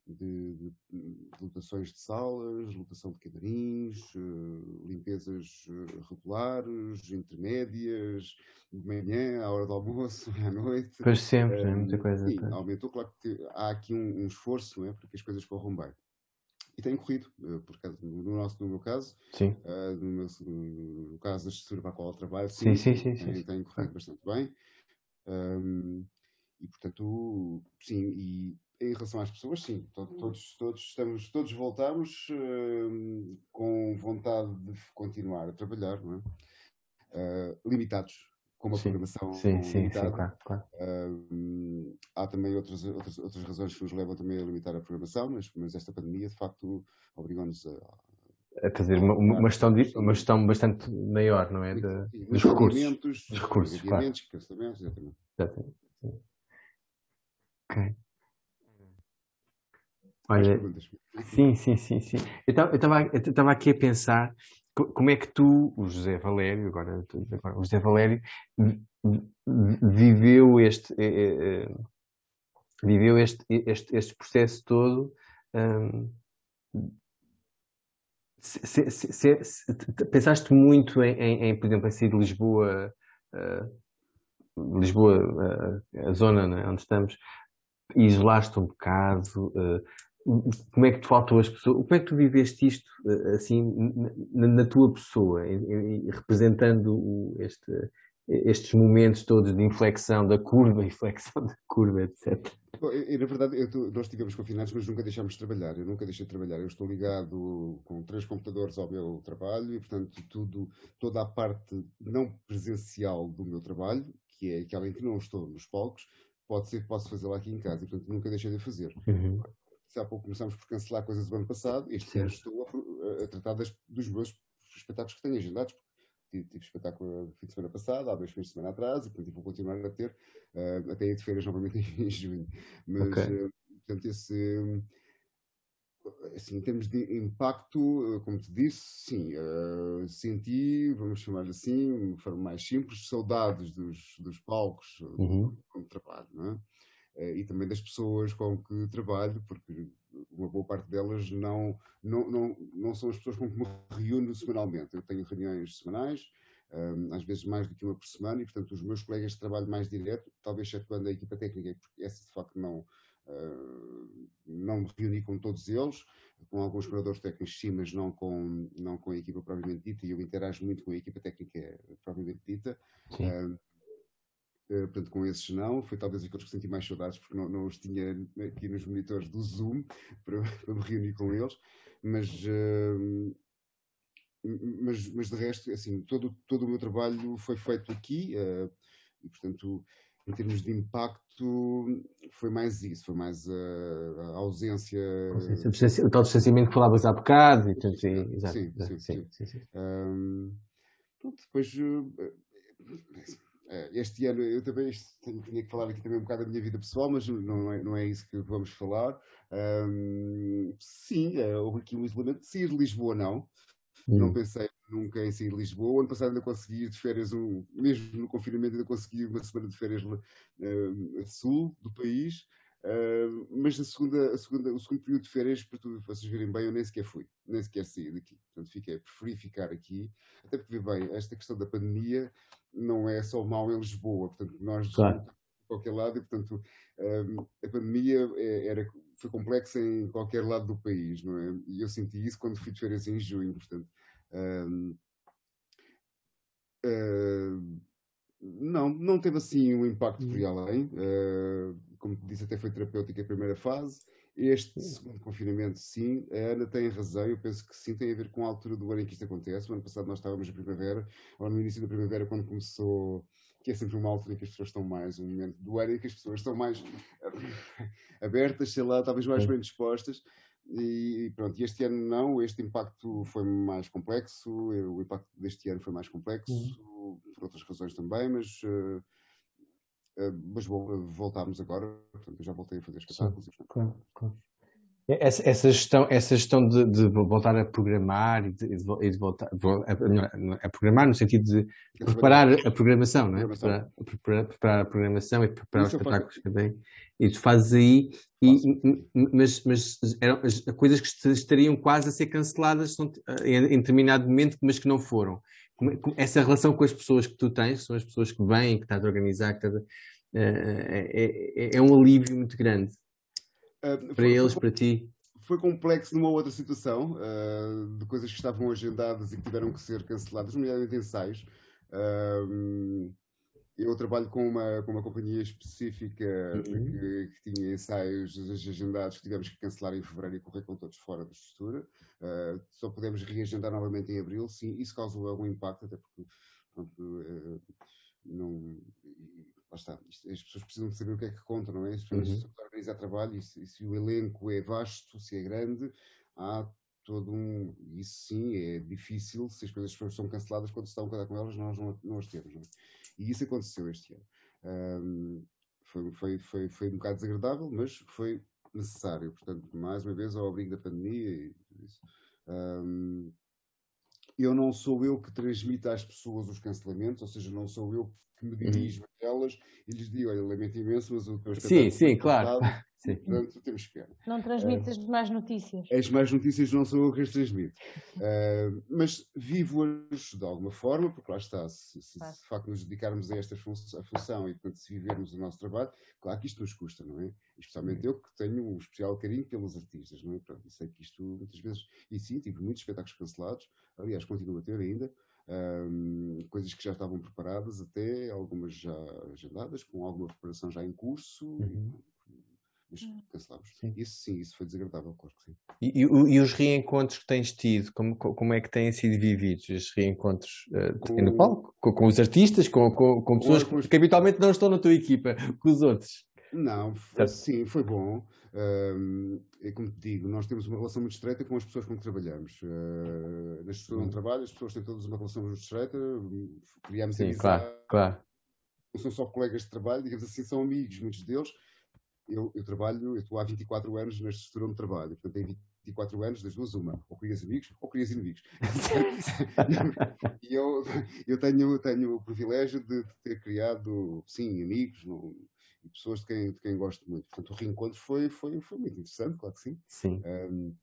de, de, de lotações de salas, lotação de camarins, uh, limpezas uh, regulares, intermédias, de manhã, à hora do almoço, à noite. Pois sempre, é muita coisa. Sim, aumentou, claro que há aqui um, um esforço não é, para que as coisas corram bem e tem corrido, eh, por causa, no, nosso, no meu caso, sim. Uh, no, meu, no, caso da estrutura para a qual eu trabalho, sim, sim, sim, sim, tem, tem corrido bastante bem. Um, e portanto, sim, e em relação às pessoas, sim, todos, todos estamos, todos voltamos uh, com vontade de continuar a trabalhar, não é? Uh, limitados com uma sim, programação sim, sim, sim, claro, claro. Uh, há também outras, outras, outras razões que nos levam também a limitar a programação, mas, mas esta pandemia de facto obrigou-nos a, a fazer uma, uma, gestão de, uma gestão bastante maior, não é? De, sim, dos, recursos, dos recursos. Claro. exatamente. exatamente. Ok. Olha, sim, sim, sim, sim. Eu estava aqui a pensar como é que tu, o José Valério, agora, agora o José Valério, viveu este, eh, eh, viveu este, este, este processo todo? Um, se, se, se, pensaste muito em, em, em, por exemplo, em sair de Lisboa, uh, Lisboa, uh, a zona né, onde estamos, isolaste um bocado, uh, como é que te faltou as pessoas, como é que tu viveste isto eh, assim na, na tua pessoa, representando este, estes momentos todos de inflexão da curva, inflexão da curva, etc. Bom, e, na verdade, eu, nós estivemos confinados, mas nunca deixámos de trabalhar. Eu nunca deixei de trabalhar. Eu estou ligado com três computadores ao meu trabalho e, portanto, tudo, toda a parte não presencial do meu trabalho, que é aquela em que não estou nos palcos, pode ser que possa fazê-la aqui em casa e, portanto, nunca deixei de fazer. Uhum se há pouco começamos por cancelar coisas do ano passado, este ano estou a, a tratar das, dos meus espetáculos que tenho agendados. Tive, tive espetáculo no fim de semana passado, há dois fins de semana atrás, e portanto vou continuar a ter uh, até ir de feiras novamente em junho. Mas, okay. uh, portanto, esse. Assim, em termos de impacto, como te disse, sim, uh, senti, vamos chamar assim, de forma mais simples, saudades dos, dos palcos uhum. como trabalho, não é? Eh, e também das pessoas com que trabalho, porque uma boa parte delas não, não, não, não são as pessoas com que me reúno semanalmente. Eu tenho reuniões semanais, um, às vezes mais do que uma por semana, e portanto os meus colegas de trabalho mais direto, talvez excetuando a equipa técnica, porque essa de facto não, uh, não me reuni com todos eles, com alguns curadores técnicos sim, mas não com, não com a equipa propriamente dita, e eu interajo muito com a equipa técnica propriamente dita. Uh, Uh, portanto, com esses não, foi talvez aqueles que senti mais saudades, porque não, não os tinha aqui nos monitores do Zoom para, para me reunir com eles, mas, uh, mas, mas de resto, assim, todo, todo o meu trabalho foi feito aqui uh, e, portanto, em termos de impacto, foi mais isso, foi mais a, ausência. O tal distanciamento que falavas há bocado. E, sim, exato, sim, sim, sim, sim, sim. Um, depois, eh, este ano, eu também tenho, tinha que falar aqui também um bocado da minha vida pessoal, mas não é, não é isso que vamos falar. Um, sim, eh, houve aqui um isolamento. Sair de Lisboa, não. Hum. Não pensei nunca em sair de Lisboa. O ano passado ainda consegui de férias, um, mesmo no confinamento, ainda consegui uma semana de férias uh, a sul do país. Uh, mas a segunda, a segunda, o segundo período de férias, para tudo vocês verem bem, eu nem sequer fui, nem sequer saí daqui. Portanto, fiquei, preferi ficar aqui, até porque, bem, esta questão da pandemia não é só mal em Lisboa, portanto, nós claro. qualquer lado, e portanto, um, a pandemia é, era, foi complexa em qualquer lado do país, não é? E eu senti isso quando fui de férias em junho, portanto. Um, uh, não, não teve assim um impacto por aí hum. além. Uh, como disse, até foi terapêutica a primeira fase. Este segundo confinamento, sim, a Ana tem razão, eu penso que sim, tem a ver com a altura do ano em que isto acontece. O ano passado nós estávamos na primavera, ou no início da primavera, quando começou, que é sempre uma altura em que as pessoas estão mais, um momento do ano em que as pessoas estão mais abertas, sei lá, talvez mais bem dispostas. E pronto, este ano não, este impacto foi mais complexo, o impacto deste ano foi mais complexo, uhum. por outras razões também, mas. Uh, mas voltámos agora, portanto, eu já voltei a fazer espetáculos. Claro, claro. Essa, essa, gestão, essa gestão de, de voltar a programar e de, e de voltar a, a, programar no sentido de preparar a programação, não é? Preparar, preparar, preparar, a programação e preparar Isso os espetáculos vêm. E tu fazes aí, e, mas, mas eram as coisas que estariam quase a ser canceladas em, em determinado momento, mas que não foram. É, essa relação com as pessoas que tu tens, são as pessoas que vêm, que estás a organizar, que estás a, é, é, é um alívio muito grande uh, para eles, foi, para ti. Foi complexo numa outra situação, uh, de coisas que estavam agendadas e que tiveram que ser canceladas, nomeadamente ensaios. Uh, eu trabalho com uma, com uma companhia específica uhum. que, que, tinha ensaios agendados que tivemos que cancelar em fevereiro e correr com todos fora da estrutura. Uh, só podemos reagendar novamente em abril. Sim, isso causou algum impacto, até porque pronto, uh, não, lá está, as pessoas precisam de saber o que é que contam, não é? As pessoas uhum. organizar trabalho e se, e se, o elenco é vasto, se é grande, há todo um. Isso sim é difícil, se as coisas são canceladas, quando se está a contar com elas, nós não, não as temos. Não é? E isso aconteceu este ano. Um, foi, foi, foi, foi um bocado desagradável, mas foi necessário. Portanto, mais uma vez, ao abrigo da pandemia e isso. Um, eu não sou eu que transmito às pessoas os cancelamentos, ou seja, não sou eu que me uhum. dirijo a elas e lhes digo, olha, lamento imenso, mas o teu Sim, sim, claro. Sim. Portanto, temos pena. Não transmites uh, as más notícias. As más notícias não sou eu que as transmito. Uh, mas vivo-as de alguma forma, porque lá está, se, se, claro. se de facto nos dedicarmos a esta fun a função e, portanto, se vivermos o nosso trabalho, claro que isto nos custa, não é? Especialmente eu que tenho um especial carinho pelos artistas, não é? Pronto, sei que isto muitas vezes, e sim, tive muitos espetáculos cancelados, aliás, continuo a ter ainda, um, coisas que já estavam preparadas, até algumas já agendadas, com alguma preparação já em curso. Uhum. Hum. cancelamos. Sim. Isso sim, isso foi desagradável, claro que sim. E, e, e, os reencontros que tens tido, como, como é que têm sido vividos esses reencontros uh, com... no palco? Com, com, os artistas, com, com, com pessoas com... que habitualmente não estão na tua equipa, com os outros? Não, foi, sim, foi bom. Um, é como te digo, nós temos uma relação muito estreita com as pessoas com que trabalhamos. Uh, na estrutura onde trabalho, as pessoas têm todas uma relação muito estreita, criamos sim, amizade. Claro, claro. Não são só colegas de trabalho, digamos assim, são amigos, muitos deles. Eu, eu trabalho, eu estou há 24 anos na estrutura onde trabalho, portanto, em 24 anos, das duas, uma, ou crias amigos ou crias inimigos. e eu, eu tenho, tenho o privilégio de ter criado, sim, amigos, no, e pessoas de quem, de quem gosto muito. Portanto, o reencontro foi, foi, foi muito interessante, claro que sim. Sim. Um,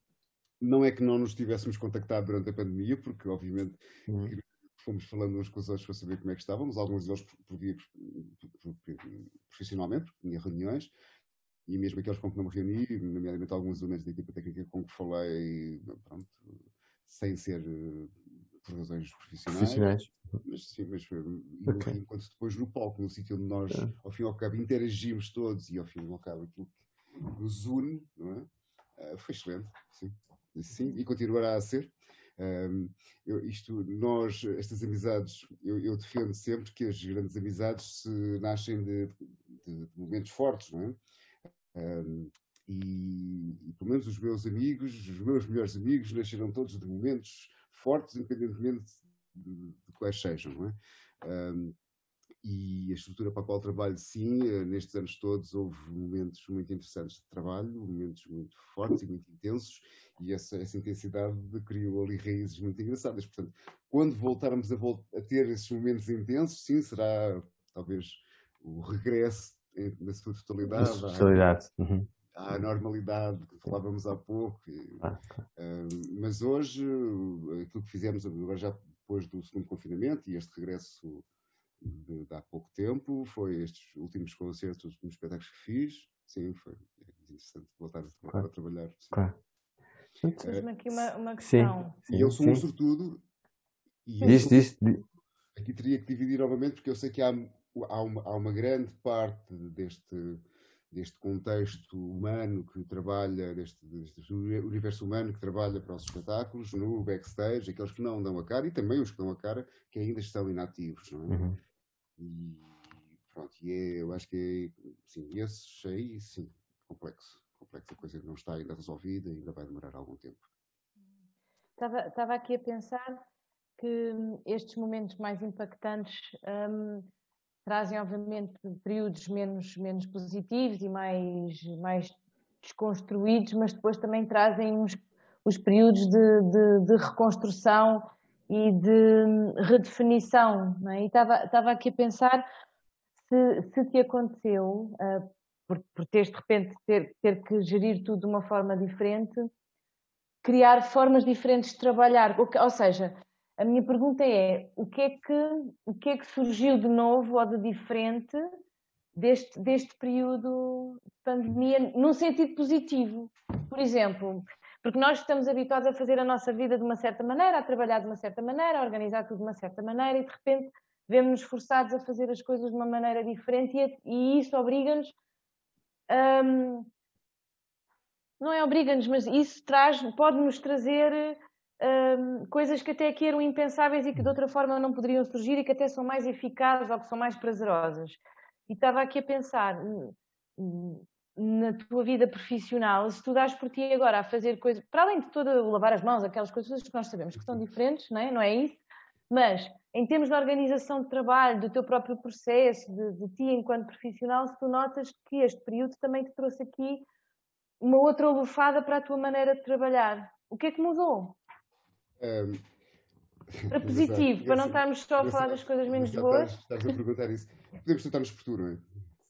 não é que não nos tivéssemos contactado durante a pandemia, porque obviamente uhum. fomos falando uns com os outros para saber como é que estávamos, alguns deles por, via profissionalmente, porque tinha reuniões, e mesmo aqueles com que não me reuni, nomeadamente alguns elementos da equipa técnica com que falei, pronto, sem ser por razões profissionais. profissionais. Mas sim, mas okay. enquanto depois no palco, no sítio onde nós, é. ao fim e ao cabo, interagimos todos e ao fim e ao cabo aquilo que nos une, não é? Uh, foi excelente, sim. sim. E continuará a ser. Um, eu, isto, nós, estas amizades, eu, eu, defendo sempre que as grandes amizades se nascem de, de, de momentos fortes, não é? Um, e, e, pelo menos os meus amigos, os meus melhores amigos, nasceram todos de momentos fortes, independentemente de, de quais sejam, não é? Um, e a estrutura para a qual trabalho, sim, eh, nestes anos todos houve momentos muito interessantes de trabalho, momentos muito fortes e muito intensos, e essa, essa intensidade criou ali raízes muito engraçadas. Portanto, quando voltarmos a, vol a ter esses momentos intensos, sim, será talvez o regresso na sua totalidade. Na totalidade. À, uhum. à normalidade que falávamos há pouco. E, ah, uh, mas hoje, aquilo que fizemos agora já depois do segundo confinamento e este regresso de, de há pouco tempo, foi estes últimos concertos nos espetáculos que fiz. Sim, foi interessante voltar a, claro. a trabalhar. Claro. Tens-me aqui uma, uma questão. Sim, sim, e eu sou um sortudo. E diz, diz, Aqui teria que dividir novamente, porque eu sei que há, há, uma, há uma grande parte deste, deste contexto humano que trabalha, deste, deste, universo humano que trabalha para os espetáculos, no backstage, aqueles que não dão a cara e também os que dão a cara que ainda estão inativos, não é? Uhum. E pronto, e é, eu acho que é, sim, esses aí, sim, complexo. Complexo, a coisa não está ainda resolvida e ainda vai demorar algum tempo. Estava, estava aqui a pensar que estes momentos mais impactantes um, trazem, obviamente, períodos menos, menos positivos e mais, mais desconstruídos, mas depois também trazem uns, os períodos de, de, de reconstrução e de redefinição. É? E estava, aqui a pensar se, se te aconteceu, uh, por, por teres de repente ter, ter que gerir tudo de uma forma diferente, criar formas diferentes de trabalhar. Ou seja, a minha pergunta é: o que é que, o que, é que surgiu de novo ou de diferente deste, deste período de pandemia, num sentido positivo? Por exemplo, porque nós estamos habituados a fazer a nossa vida de uma certa maneira, a trabalhar de uma certa maneira, a organizar tudo de uma certa maneira e de repente vemos-nos forçados a fazer as coisas de uma maneira diferente e, e isso obriga-nos. Um, não é obriga-nos, mas isso traz, pode-nos trazer um, coisas que até aqui eram impensáveis e que de outra forma não poderiam surgir e que até são mais eficazes ou que são mais prazerosas. E estava aqui a pensar, hum, hum, na tua vida profissional, se tu dás por ti agora a fazer coisas, para além de toda lavar as mãos, aquelas coisas que nós sabemos que são diferentes, não é, não é isso? Mas em termos de organização de trabalho, do teu próprio processo, de, de ti enquanto profissional, se tu notas que este período também te trouxe aqui uma outra lufada para a tua maneira de trabalhar. O que é que mudou? Um, para positivo, para não estarmos só a falar das coisas menos boas. Estás a perguntar isso. Podemos tentar-nos por tu, não é?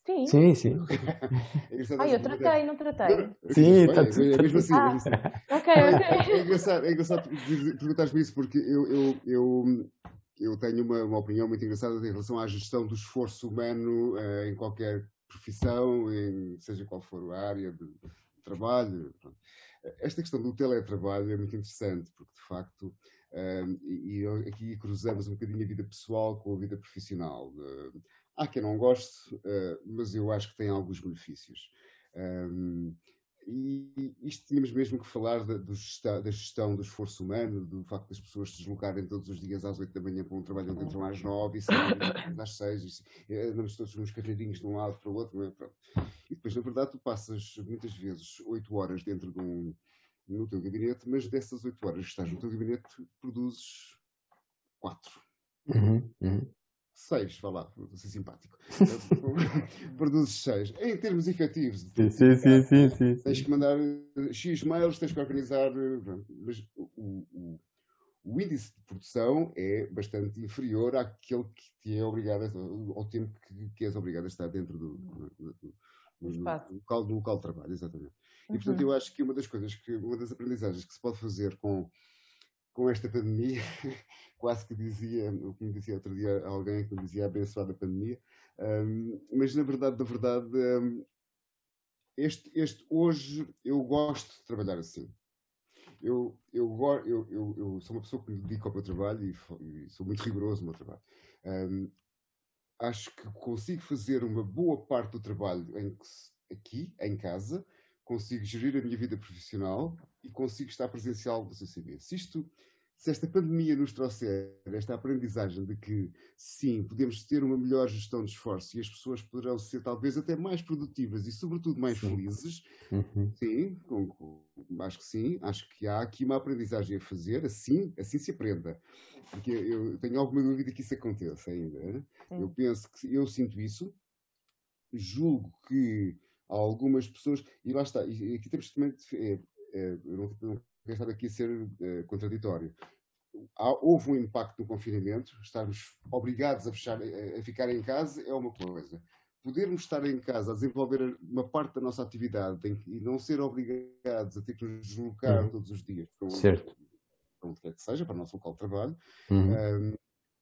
Sim. Sim, sim. ah, eu tratei, não tratei. Sim, está tudo. É mesmo assim. Ah, assim. ok, ok. É engraçado, é engraçado perguntares-me isso porque eu, eu, eu, eu tenho uma, uma opinião muito engraçada em relação à gestão do esforço humano uh, em qualquer profissão, em, seja qual for a área de trabalho. Esta questão do teletrabalho é muito interessante porque, de facto, um, e, e aqui cruzamos um bocadinho a vida pessoal com a vida profissional. Uh, Há quem não goste, uh, mas eu acho que tem alguns benefícios. Um, e isto tínhamos mesmo que falar da, gestão, da, gestão do esforço humano, do facto das pessoas se deslocarem todos os dias às 8 da manhã para um trabalho onde entram às 9 e saem às 6, e, andamos todos nos carreirinhos de um lado para o outro. Não é? Pronto. E depois, na verdade, tu passas muitas vezes 8 horas dentro de um, no teu gabinete, mas dessas 8 horas que estás no teu gabinete, produzes 4. Uhum, uhum seis, vá lá, vou ser simpático. Produzes seis. Em termos efetivos. Sim, sim, sim, sim, sim, Tens que mandar eh, X mails, tens que organizar. Eh, mas o, o, o, índice de produção é bastante inferior àquele que te é obrigado, ao tempo que, que és obrigado a estar dentro do, do, do, local, do local de trabalho, exatamente. E portanto, uhum. eu acho que uma das coisas que, uma das aprendizagens que se pode fazer com com esta pandemia, quase que dizia, o que me dizia outro dia alguém que me dizia abençoada pandemia, um, mas na verdade, na verdade, um, este, este, hoje eu gosto de trabalhar assim. Eu, eu, eu, eu, eu sou uma pessoa que me dedico ao meu trabalho e, e sou muito rigoroso no meu trabalho. Um, acho que consigo fazer uma boa parte do trabalho em, aqui, em casa, consigo gerir a minha vida profissional e consigo estar presencial no CCB. Se isto, se esta pandemia nos trouxer esta aprendizagem de que, sim, podemos ter uma melhor gestão de esforço e as pessoas poderão ser talvez até mais produtivas e, sobretudo, mais sim. felizes, uhum. sim, com, com, acho que sim, acho que há aqui uma aprendizagem a fazer, assim, assim se aprenda. Porque eu tenho alguma dúvida que isso aconteça ainda. Eu penso que eu sinto isso, julgo que algumas pessoas, e lá está, e aqui temos também, é, eu não, não quero estar aqui a ser é, contraditório. Há, houve um impacto no confinamento, estarmos obrigados a, fechar, a, a ficar em casa é uma coisa. Podermos estar em casa a desenvolver uma parte da nossa atividade e não ser obrigados a ter que nos deslocar uhum. todos os dias para certo. onde quer que seja, para o nosso local de trabalho, uhum. um,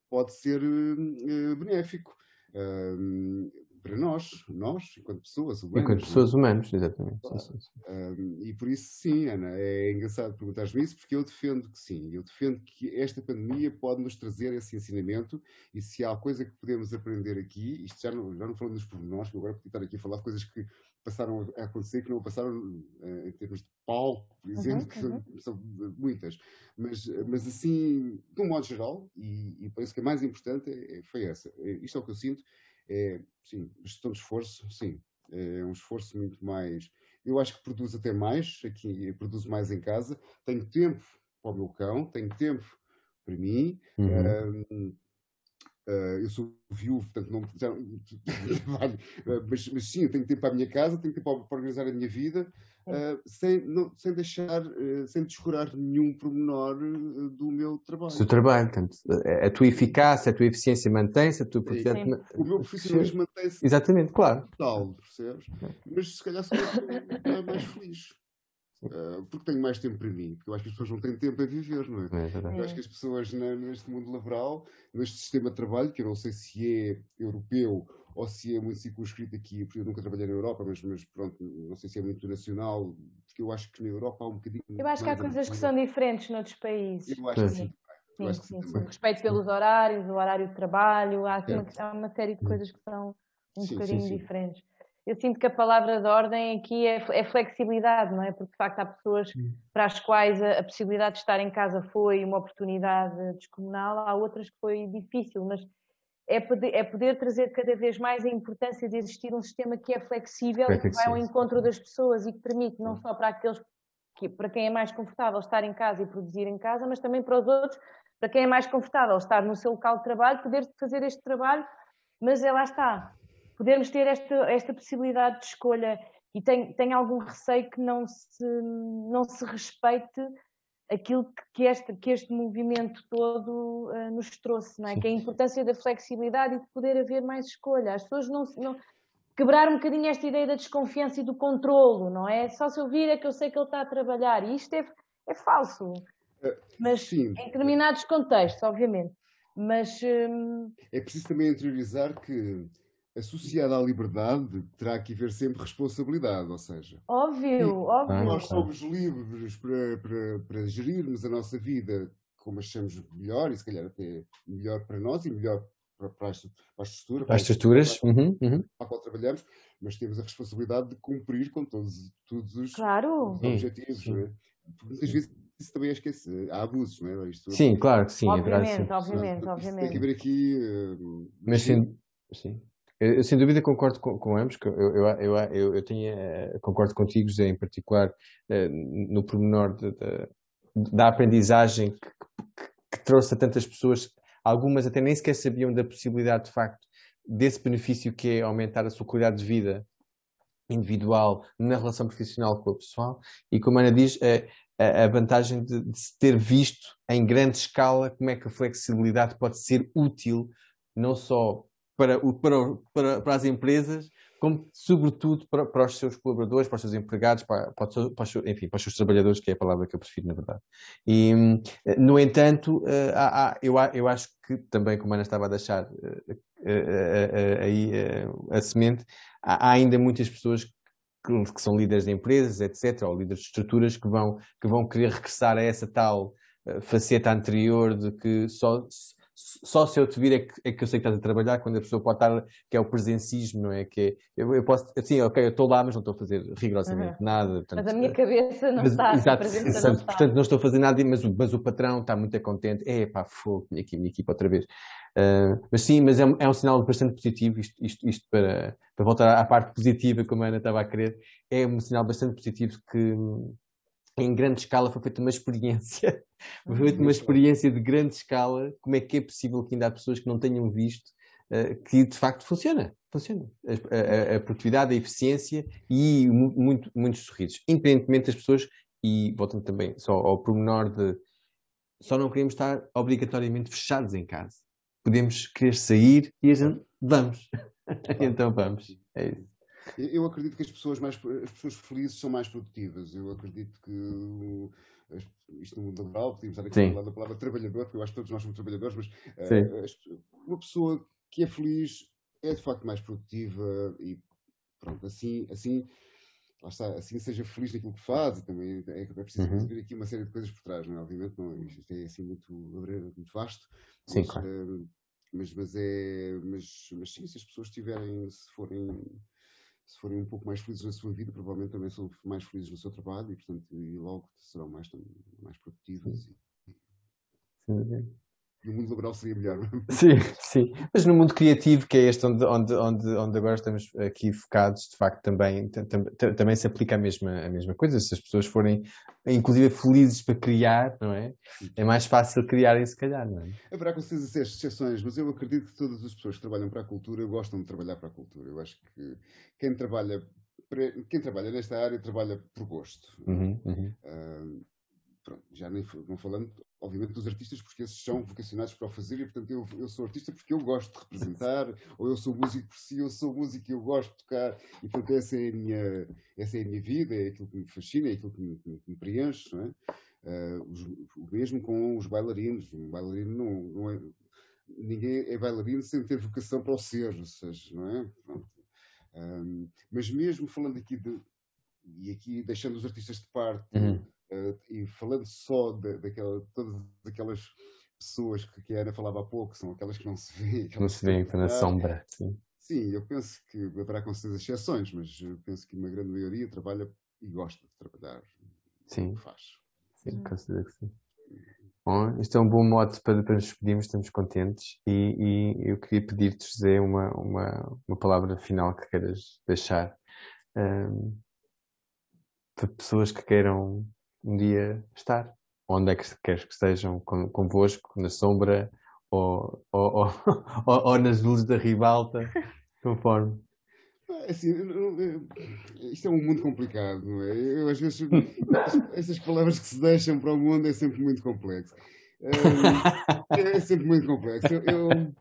pode ser uh, benéfico. Um, para nós, nós, enquanto pessoas humanas. Enquanto é? pessoas humanas, exatamente. Claro. Sim, sim. Um, e por isso, sim, Ana, é engraçado perguntar-me isso, porque eu defendo que sim, eu defendo que esta pandemia pode nos trazer esse ensinamento, e se há coisa que podemos aprender aqui, isto já não, já não falando dos pormenores, agora podia estar aqui a falar de coisas que passaram a acontecer, que não passaram uh, em termos de palco, por uhum, exemplo, uhum, que são, são, muitas, mas, mas assim, de um modo geral, e, e parece que a mais importante é, foi essa, é, isto é o que eu sinto, é, sim, gestão de esforço, sim, é um esforço muito mais. Eu acho que produz até mais, aqui produzo mais em casa, tenho tempo para o meu cão, tenho tempo para mim. Uhum. Um, Uh, eu sou viúvo, portanto, não, já, mas, mas, sim, eu tenho tempo para a minha casa, tenho tempo para organizar a minha vida, uh, sem, não, sem deixar, uh, sem descurar nenhum pormenor do meu trabalho. Do trabalho, portanto, a tua eficácia, a tua eficiência mantém-se, a tua. O meu profissionalismo mantém-se. Exatamente, claro. Tal, percebes? Mas se calhar sou mais feliz. Uh, porque tenho mais tempo para mim, porque eu acho que as pessoas não têm tempo a viver, não é? é eu acho que as pessoas neste mundo laboral, neste sistema de trabalho, que eu não sei se é europeu ou se é muito circunscrito aqui, porque eu nunca trabalhei na Europa, mas, mas pronto, não sei se é muito nacional, porque eu acho que na Europa há um bocadinho. Eu acho que há coisas que são diferentes noutros países. Eu acho que sim. Sim, sim, sim. Respeito pelos horários, o horário de trabalho, há, há uma série de coisas que são um sim, bocadinho sim, diferentes eu sinto que a palavra de ordem aqui é, é, flexibilidade, não é? Porque de facto há pessoas para as quais a, a, possibilidade de estar em casa foi uma oportunidade descomunal, há outras que foi difícil, mas é poder, é poder trazer cada vez mais a importância de existir um sistema que é flexível que vai ao encontro das pessoas e que permite não só para aqueles que, para quem é mais confortável estar em casa e produzir em casa, mas também para os outros, para quem é mais confortável estar no seu local de trabalho, poder fazer este trabalho, mas é lá está, podermos ter esta, esta possibilidade de escolha e tenho, tenho algum receio que não se, não se respeite aquilo que este, que este movimento todo uh, nos trouxe, não é? que é a importância da flexibilidade e de poder haver mais escolha. As pessoas não, não quebrar um bocadinho esta ideia da desconfiança e do controlo, não é? Só se eu vir é que eu sei que ele está a trabalhar e isto é, é falso. Eh, Mas Sim. em determinados contextos, obviamente. Mas hum... é preciso também interiorizar que associada à liberdade terá que haver sempre responsabilidade, ou seja, óbvio, óbvio. Nós somos livres para, para, para gerirmos a nossa vida como achamos melhor e se calhar até melhor para nós e melhor para, para, a, para a estrutura, para as estruturas para, uhum, uhum. para a qual trabalhamos, mas temos a responsabilidade de cumprir com todos, todos os, claro. os objetivos. É? Muitas vezes isso também esquece. Há abusos, não é? Isto, sim, claro que sim. Obviamente, é obviamente, obviamente. Tem que haver aqui. Uh, mas sim, sim. Eu, eu, sem dúvida concordo com, com ambos, eu, eu, eu, eu, tenho, eh, concordo contigo, Zé, em particular, eh, no pormenor de, de, da aprendizagem que, que, que, trouxe a tantas pessoas, algumas até nem sequer sabiam da possibilidade, de facto, desse benefício que é aumentar a sua qualidade de vida individual na relação profissional com o pessoal, e como a Ana diz, a, a vantagem de, de se ter visto em grande escala como é que a flexibilidade pode ser útil, não só para, para, para, para as empresas, como sobretudo para, para, os seus colaboradores, para os seus empregados, para, para, os, enfim, para os seus trabalhadores, que é a palavra que eu prefiro, na verdade. E, no entanto, eh, há, há, eu, eu acho que também, como a Ana estava a deixar eh, eh, aí a semente, há ainda muitas pessoas que, que, são líderes de empresas, etc., ou líderes de estruturas que vão, que vão querer regressar a essa tal faceta anterior de que só só se eu te vir é que, é que eu sei que estás a trabalhar, quando a pessoa pode estar, que é o presencismo, não é? Que é, eu, eu posso, assim, ok, eu estou lá, mas não estou a fazer rigorosamente uhum. nada. Portanto, mas a minha cabeça não mas, está, exato, não está. Portanto, não estou a fazer nada, mas, mas o patrão está muito contente. É pá, fogo, minha minha equipa outra vez. Uh, mas sim, mas é, é, um sinal bastante positivo, isto, isto, isto para, para voltar à parte positiva, como a Ana estava a querer, é um sinal bastante positivo que em grande escala foi feita uma experiência, foi feita uma experiência de grande escala, como é que é possível que ainda há pessoas que não tenham visto uh, que de facto funciona, funciona. A, a, a produtividade, a eficiência e muito, muitos sorrisos, independentemente das pessoas, e voltando também só ao pormenor de só não queremos estar obrigatoriamente fechados em casa. Podemos querer sair e a gente vamos. então vamos. É isso. Eu acredito que as pessoas, mais, as pessoas felizes são mais produtivas. Eu acredito que isto no mundo laboral, podíamos estar aqui a falar da palavra trabalhador, porque eu acho que todos nós somos trabalhadores, mas uh, uma pessoa que é feliz é de facto mais produtiva e pronto, assim, assim, lá está, assim seja feliz naquilo que faz e também é, é preciso uhum. ver aqui uma série de coisas por trás, não é? Obviamente não, isto é assim muito, muito vasto, sim, mas, claro. uh, mas, mas, é, mas, mas sim, se as pessoas tiverem, se forem se forem um pouco mais felizes na sua vida, provavelmente também são mais felizes no seu trabalho e, portanto, e logo serão mais, mais produtivos. E, sim. E o mundo laboral seria melhor. É? Sim, sim. Mas no mundo criativo, que é este onde, onde, onde, onde agora estamos aqui focados, de facto também, também se aplica a mesma, a mesma coisa. Se as pessoas forem, inclusive, felizes para criar, não é? É mais fácil criarem, se calhar, não é? Haverá com certeza exceções, mas eu acredito que todas as pessoas que trabalham para a cultura gostam de trabalhar para a cultura. Eu acho que quem trabalha, quem trabalha nesta área trabalha por gosto. Uhum, uhum. Uh, pronto, já nem não falando, obviamente, dos artistas, porque esses são vocacionados para o fazer e, portanto, eu, eu sou artista porque eu gosto de representar, ou eu sou músico por si, eu sou músico e eu gosto de tocar, e, portanto, essa é a minha, essa é a minha vida, é aquilo que me fascina, é aquilo que me, que me preenche, não é? Uh, os, o mesmo com os bailarinos, um bailarino não, não é, ninguém é bailarino sem ter vocação para o ser, ou seja, não é? Um, mas mesmo falando aqui de, e aqui deixando os artistas de parte, uhum. Uh, e falando só de, daquela, todas aquelas pessoas que, que a Ana falava há pouco, são aquelas que não se vêem. Não se vêem, estão na sombra. Sim. sim, eu penso que haverá com certeza exceções, mas eu penso que uma grande maioria trabalha e gosta de trabalhar. Sim. Faz. Sim, considero que sim. Bom, isto é um bom modo para, para nos despedirmos, estamos contentes e, e eu queria pedir-te, José, uma, uma, uma palavra final que queiras deixar um, para pessoas que queiram um dia estar. Onde é que queres que estejam convosco, na sombra ou, ou, ou, ou, nas luzes da ribalta, conforme. É assim, isto é um mundo complicado, não é? Eu, às vezes, essas palavras que se deixam para o mundo é sempre muito complexo. É, é sempre muito complexo. Eu, eu,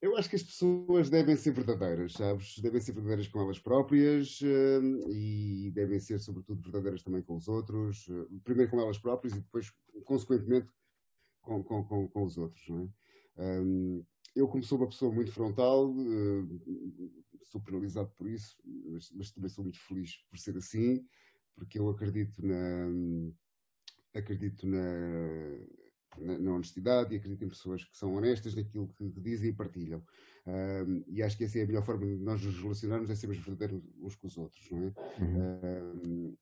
eu acho que as pessoas devem ser verdadeiras, sabes? Devem ser verdadeiras com elas próprias uh, e devem ser, sobretudo, verdadeiras também com os outros. Uh, primeiro com elas próprias e depois, consequentemente, com, com, com, com os outros, não é? Eu, como sou uma pessoa muito frontal, uh, sou penalizado por isso, mas, mas, também sou muito feliz por ser assim, porque eu acredito na. Acredito na na, na, honestidade e acredito em pessoas que são honestas naquilo que, que dizem e partilham. Um, e acho que essa é a melhor forma de nós nos relacionarmos, é sermos verdadeiros uns com os outros, não é? Uhum. Um,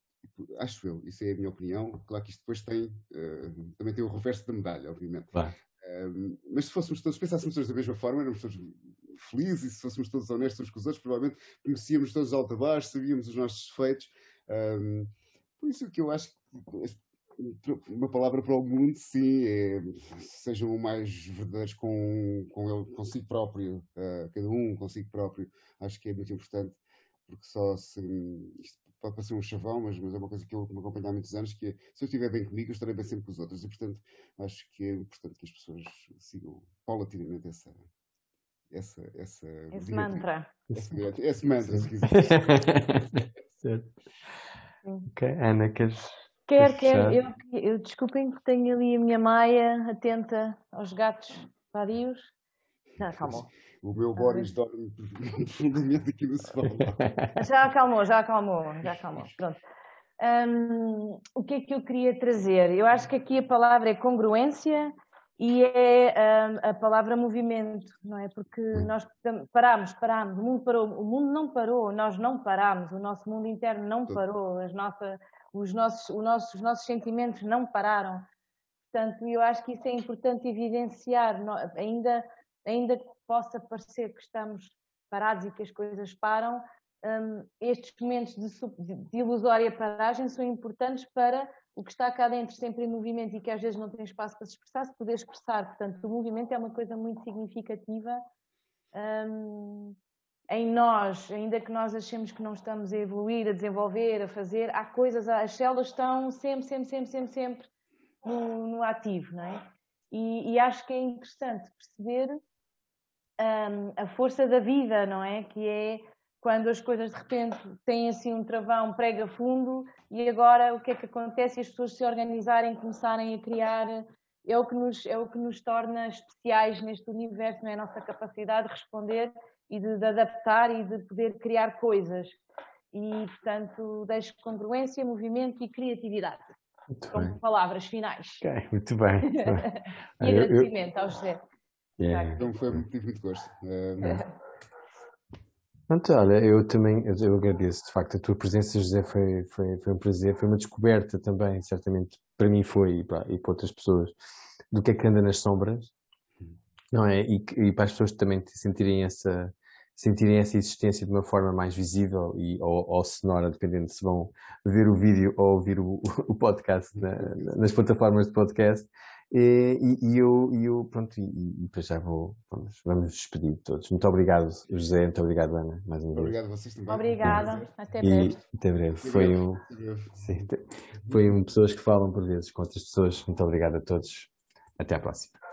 acho eu, isso é a minha opinião. Claro que isto depois tem, uh, também tem o reverso da medalha, obviamente. Claro. Um, mas se fôssemos todos, pensássemos todos da mesma forma, éramos todos felizes e se fôssemos todos honestos uns com os outros, provavelmente conhecíamos todos alto a baixo, sabíamos os nossos defeitos. Um, por isso que eu acho que uma palavra para o mundo, sim, é, sejam o mais verdadeiros com, com ele, consigo próprio, uh, cada um consigo próprio, acho que é muito importante, porque só se, isto pode parecer um chavão, mas, mas é uma coisa que eu me acompanho há muitos anos, que é, se eu estiver bem comigo, eu estarei bem sempre com os outros, e portanto, acho que é importante que as pessoas sigam paulatinamente essa, essa, essa esse mantra. Esse, esse mantra, se quiser. certo. Ok, Ana, queres Quer, quer. Eu, eu, desculpem que tenho ali a minha Maia atenta aos gatos vadios. Já acalmou. O meu Boris dorme profundamente aqui no sofá. Já acalmou, já acalmou, já acalmou. Pronto. Um, o que é que eu queria trazer? Eu acho que aqui a palavra é congruência e é a, a palavra movimento, não é? Porque nós paramos, paramos, o mundo parou, o mundo não parou, nós não paramos, o nosso mundo interno não parou, as nossas, os, nossos, os, nossos, os nossos sentimentos não pararam. Portanto, eu acho que isso é importante evidenciar, ainda, ainda que possa parecer que estamos parados e que as coisas param, um, estes momentos de, de ilusória paragem são importantes para o que está cá dentro sempre em movimento e que às vezes não tem espaço para se expressar, se poder expressar. Portanto, o movimento é uma coisa muito significativa um, em nós, ainda que nós achemos que não estamos a evoluir, a desenvolver, a fazer, há coisas, as células estão sempre, sempre, sempre, sempre, sempre no, no ativo, não é? E, e, acho que é interessante perceber um, a força da vida, não é? Que é quando as coisas de repente têm assim um travão, prega fundo, e agora o que é que acontece? E as pessoas se organizarem, começarem a criar, é o que nos, é o que nos torna especiais neste universo, não é a nossa capacidade de responder e de, de adaptar e de poder criar coisas. E, portanto, deixo congruência, movimento e criatividade. Muito como bem. palavras finais. Okay, muito bem. Muito bem. e agradecimento eu, eu... ao José. Yeah. Então foi muito, muito gosto. Pronto, olha, eu também eu agradeço, de facto, a tua presença, José, foi, foi, foi um prazer, foi uma descoberta também, certamente, para mim foi e para, e para outras pessoas, do que é que anda nas sombras, não é? E, e para as pessoas também sentirem essa, sentirem essa existência de uma forma mais visível e, ou, ou sonora, dependendo se vão ver o vídeo ou ouvir o, o podcast na, nas plataformas de podcast, e, e, eu, e eu, pronto, e, e já vou, vamos, vamos despedir de todos. Muito obrigado, José, muito obrigado, Ana, mais uma vez. Obrigado a vocês também. Obrigada, até breve. E, até breve. Foi um, sim, foi um pessoas que falam por vezes com outras pessoas. Muito obrigado a todos. Até à próxima.